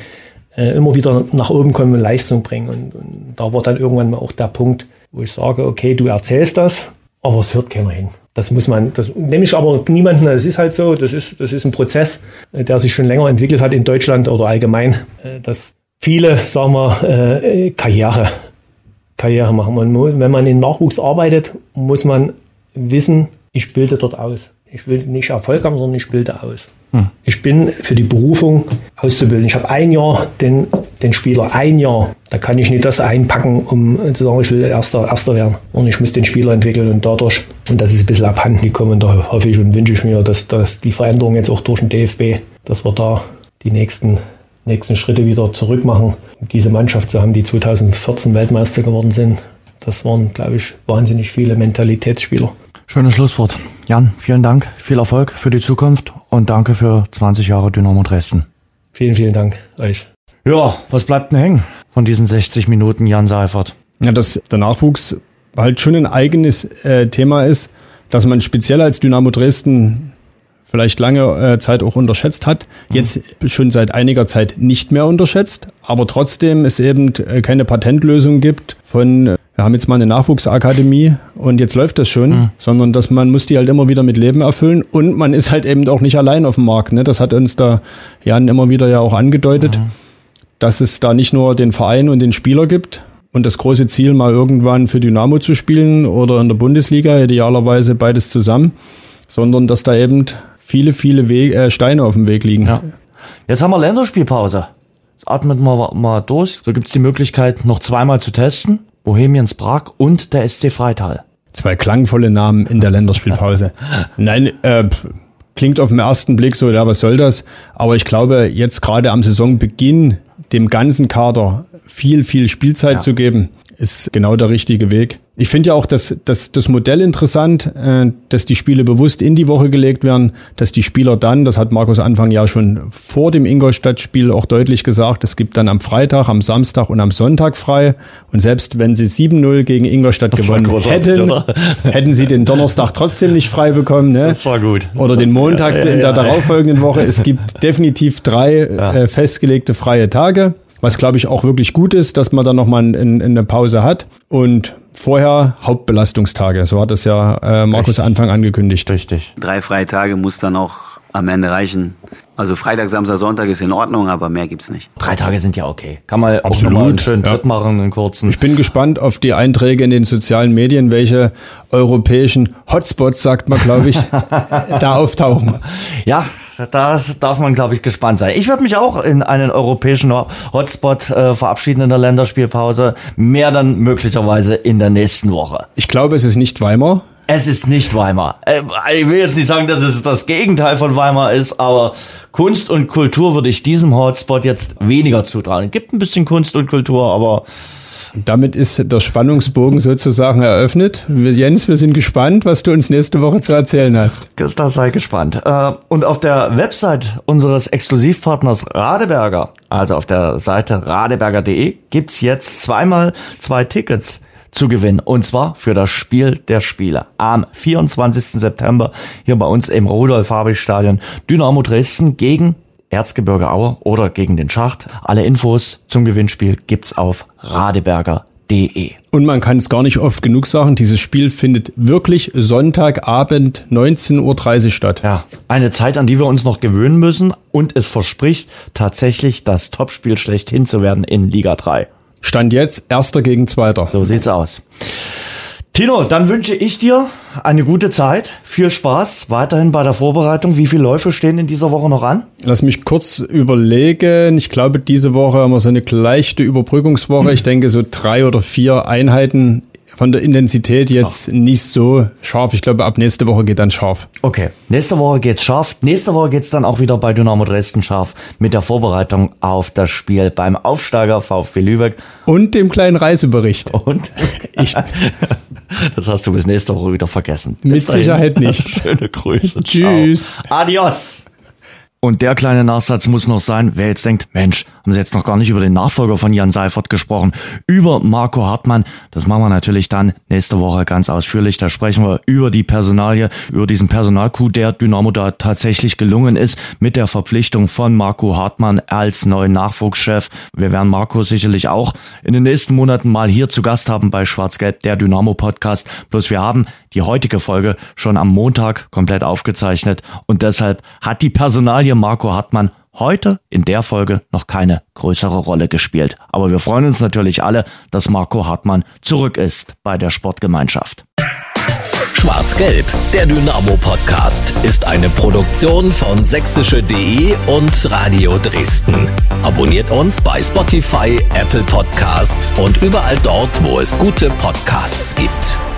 äh, immer wieder nach oben kommen und Leistung bringen. Und, und da war dann irgendwann mal auch der Punkt, wo ich sage, okay, du erzählst das, aber es hört keiner hin. Das muss man, das nehme ich aber niemanden, das ist halt so, das ist, das ist ein Prozess, äh, der sich schon länger entwickelt hat in Deutschland oder allgemein, äh, dass viele, sagen wir, äh, Karriere, Karriere machen. Und wenn man in Nachwuchs arbeitet, muss man wissen, ich bilde dort aus. Ich will nicht Erfolg haben, sondern ich bilde aus. Hm. Ich bin für die Berufung auszubilden. Ich habe ein Jahr den, den Spieler, ein Jahr. Da kann ich nicht das einpacken, um zu sagen, ich will Erster, Erster werden. Und ich muss den Spieler entwickeln und dadurch, und das ist ein bisschen abhanden gekommen, und da hoffe ich und wünsche ich mir, dass, dass die Veränderung jetzt auch durch den DFB, dass wir da die nächsten, nächsten Schritte wieder zurück machen. Diese Mannschaft zu haben, die 2014 Weltmeister geworden sind, das waren, glaube ich, wahnsinnig viele Mentalitätsspieler. Schönes Schlusswort. Jan, vielen Dank, viel Erfolg für die Zukunft und danke für 20 Jahre Dynamo Dresden. Vielen, vielen Dank euch. Ja, was bleibt denn hängen von diesen 60 Minuten Jan Seifert? Ja, dass der Nachwuchs halt schon ein eigenes äh, Thema ist, dass man speziell als Dynamo Dresden vielleicht lange äh, Zeit auch unterschätzt hat, jetzt schon seit einiger Zeit nicht mehr unterschätzt, aber trotzdem es eben äh, keine Patentlösung gibt von äh, wir haben jetzt mal eine Nachwuchsakademie und jetzt läuft das schon, Mhm. sondern dass man muss die halt immer wieder mit Leben erfüllen und man ist halt eben auch nicht allein auf dem Markt. Ne? Das hat uns da Jan immer wieder ja auch angedeutet, dass es da nicht nur den Verein und den Spieler gibt und das große Ziel mal irgendwann für Dynamo zu spielen oder in der Bundesliga, idealerweise beides zusammen, sondern dass da eben viele, viele Wege, äh, Steine auf dem Weg liegen. Ja. Jetzt haben wir Länderspielpause. Jetzt atmet mal, mal durch. So gibt's die Möglichkeit, noch zweimal zu testen. Bohemians Prag und der SC Freital. Zwei klangvolle Namen in der Länderspielpause. Nein, äh, klingt auf den ersten Blick so, ja, was soll das? Aber ich glaube, jetzt gerade am Saisonbeginn dem ganzen Kader viel, viel Spielzeit Ja. zu geben, ist genau der richtige Weg. Ich finde ja auch das, das, das Modell interessant, äh, dass die Spiele bewusst in die Woche gelegt werden, dass die Spieler dann, das hat Markus Anfang ja schon vor dem Ingolstadt-Spiel auch deutlich gesagt, es gibt dann am Freitag, am Samstag und am Sonntag frei. Und selbst wenn sie 7-0 gegen Ingolstadt Das gewonnen hätten, oder? hätten sie den Donnerstag trotzdem nicht frei bekommen. Ne? Das war gut. Oder den Montag Ja, ja, in der ja. darauffolgenden Woche. Es gibt definitiv drei äh, festgelegte freie Tage, was glaube ich auch wirklich gut ist, dass man dann nochmal ein, ein, eine Pause hat. Und vorher Hauptbelastungstage. So hat es ja äh, Markus Richtig. Anfang angekündigt. Richtig. Drei freie Tage muss dann auch am Ende reichen. Also Freitag, Samstag, Sonntag ist in Ordnung, aber mehr gibt's nicht. Drei Tage sind ja okay. Kann man auch Absolut, einen schönen ja. Tritt machen, einen kurzen. Ich bin gespannt auf die Einträge in den sozialen Medien, welche europäischen Hotspots, sagt man, glaube ich, da auftauchen. Ja, da darf man, glaube ich, gespannt sein. Ich werde mich auch in einen europäischen Hotspot äh, verabschieden in der Länderspielpause. Mehr dann möglicherweise in der nächsten Woche. Ich glaube, es ist nicht Weimar. Es ist nicht Weimar. Äh, Ich will jetzt nicht sagen, dass es das Gegenteil von Weimar ist, aber Kunst und Kultur würde ich diesem Hotspot jetzt weniger zutrauen. Es gibt ein bisschen Kunst und Kultur, aber Damit ist der Spannungsbogen sozusagen eröffnet. Jens, wir sind gespannt, was du uns nächste Woche zu erzählen hast. Das sei gespannt. Äh, Und auf der Website unseres Exklusivpartners Radeberger, also auf der Seite radeberger.de, gibt's jetzt zweimal zwei Tickets zu gewinnen. Und zwar für das Spiel der Spiele am 24. September hier bei uns im Rudolf-Habich-Stadion Dynamo Dresden gegen Erzgebirge Aue oder gegen den Schacht. Alle Infos zum Gewinnspiel gibt's auf radeberger.de. Und man kann es gar nicht oft genug sagen, dieses Spiel findet wirklich Sonntagabend 19.30 Uhr statt. Ja, eine Zeit, an die wir uns noch gewöhnen müssen und es verspricht tatsächlich das Topspiel schlechthin zu werden in Liga 3. Stand jetzt Erster gegen Zweiter. So sieht's aus. Tino, dann wünsche ich dir eine gute Zeit, viel Spaß weiterhin bei der Vorbereitung. Wie viele Läufe stehen in dieser Woche noch an? Lass mich kurz überlegen. Ich glaube, diese Woche haben wir so eine leichte Überbrückungswoche. Ich denke, so drei oder vier Einheiten von der Intensität jetzt nicht so scharf. Ich glaube, ab nächste Woche geht dann scharf. Okay, nächste Woche geht's scharf. Nächste Woche geht's dann auch wieder bei Dynamo Dresden scharf mit der Vorbereitung auf das Spiel beim Aufsteiger VfB Lübeck. Und dem kleinen Reisebericht. Und Ich, das hast du bis nächste Woche wieder vergessen. Mit Bis dahin. Sicherheit nicht. Schöne Grüße. Tschüss. Ciao. Adios. Und der kleine Nachsatz muss noch sein, wer jetzt denkt, Mensch, haben sie jetzt noch gar nicht über den Nachfolger von Jan Seifert gesprochen, über Marco Hartmann. Das machen wir natürlich dann nächste Woche ganz ausführlich. Da sprechen wir über die Personalie, über diesen Personalcoup, der Dynamo da tatsächlich gelungen ist, mit der Verpflichtung von Marco Hartmann als neuen Nachwuchschef. Wir werden Marco sicherlich auch in den nächsten Monaten mal hier zu Gast haben bei Schwarz-Gelb, der Dynamo Podcast. Bloß wir haben die heutige Folge schon am Montag komplett aufgezeichnet und deshalb hat die Personalie Marco Hartmann heute in der Folge noch keine größere Rolle gespielt. Aber wir freuen uns natürlich alle, dass Marco Hartmann zurück ist bei der Sportgemeinschaft. Schwarz-Gelb, der Dynamo-Podcast, ist eine Produktion von sächsische.de und Radio Dresden. Abonniert uns bei Spotify, Apple Podcasts und überall dort, wo es gute Podcasts gibt.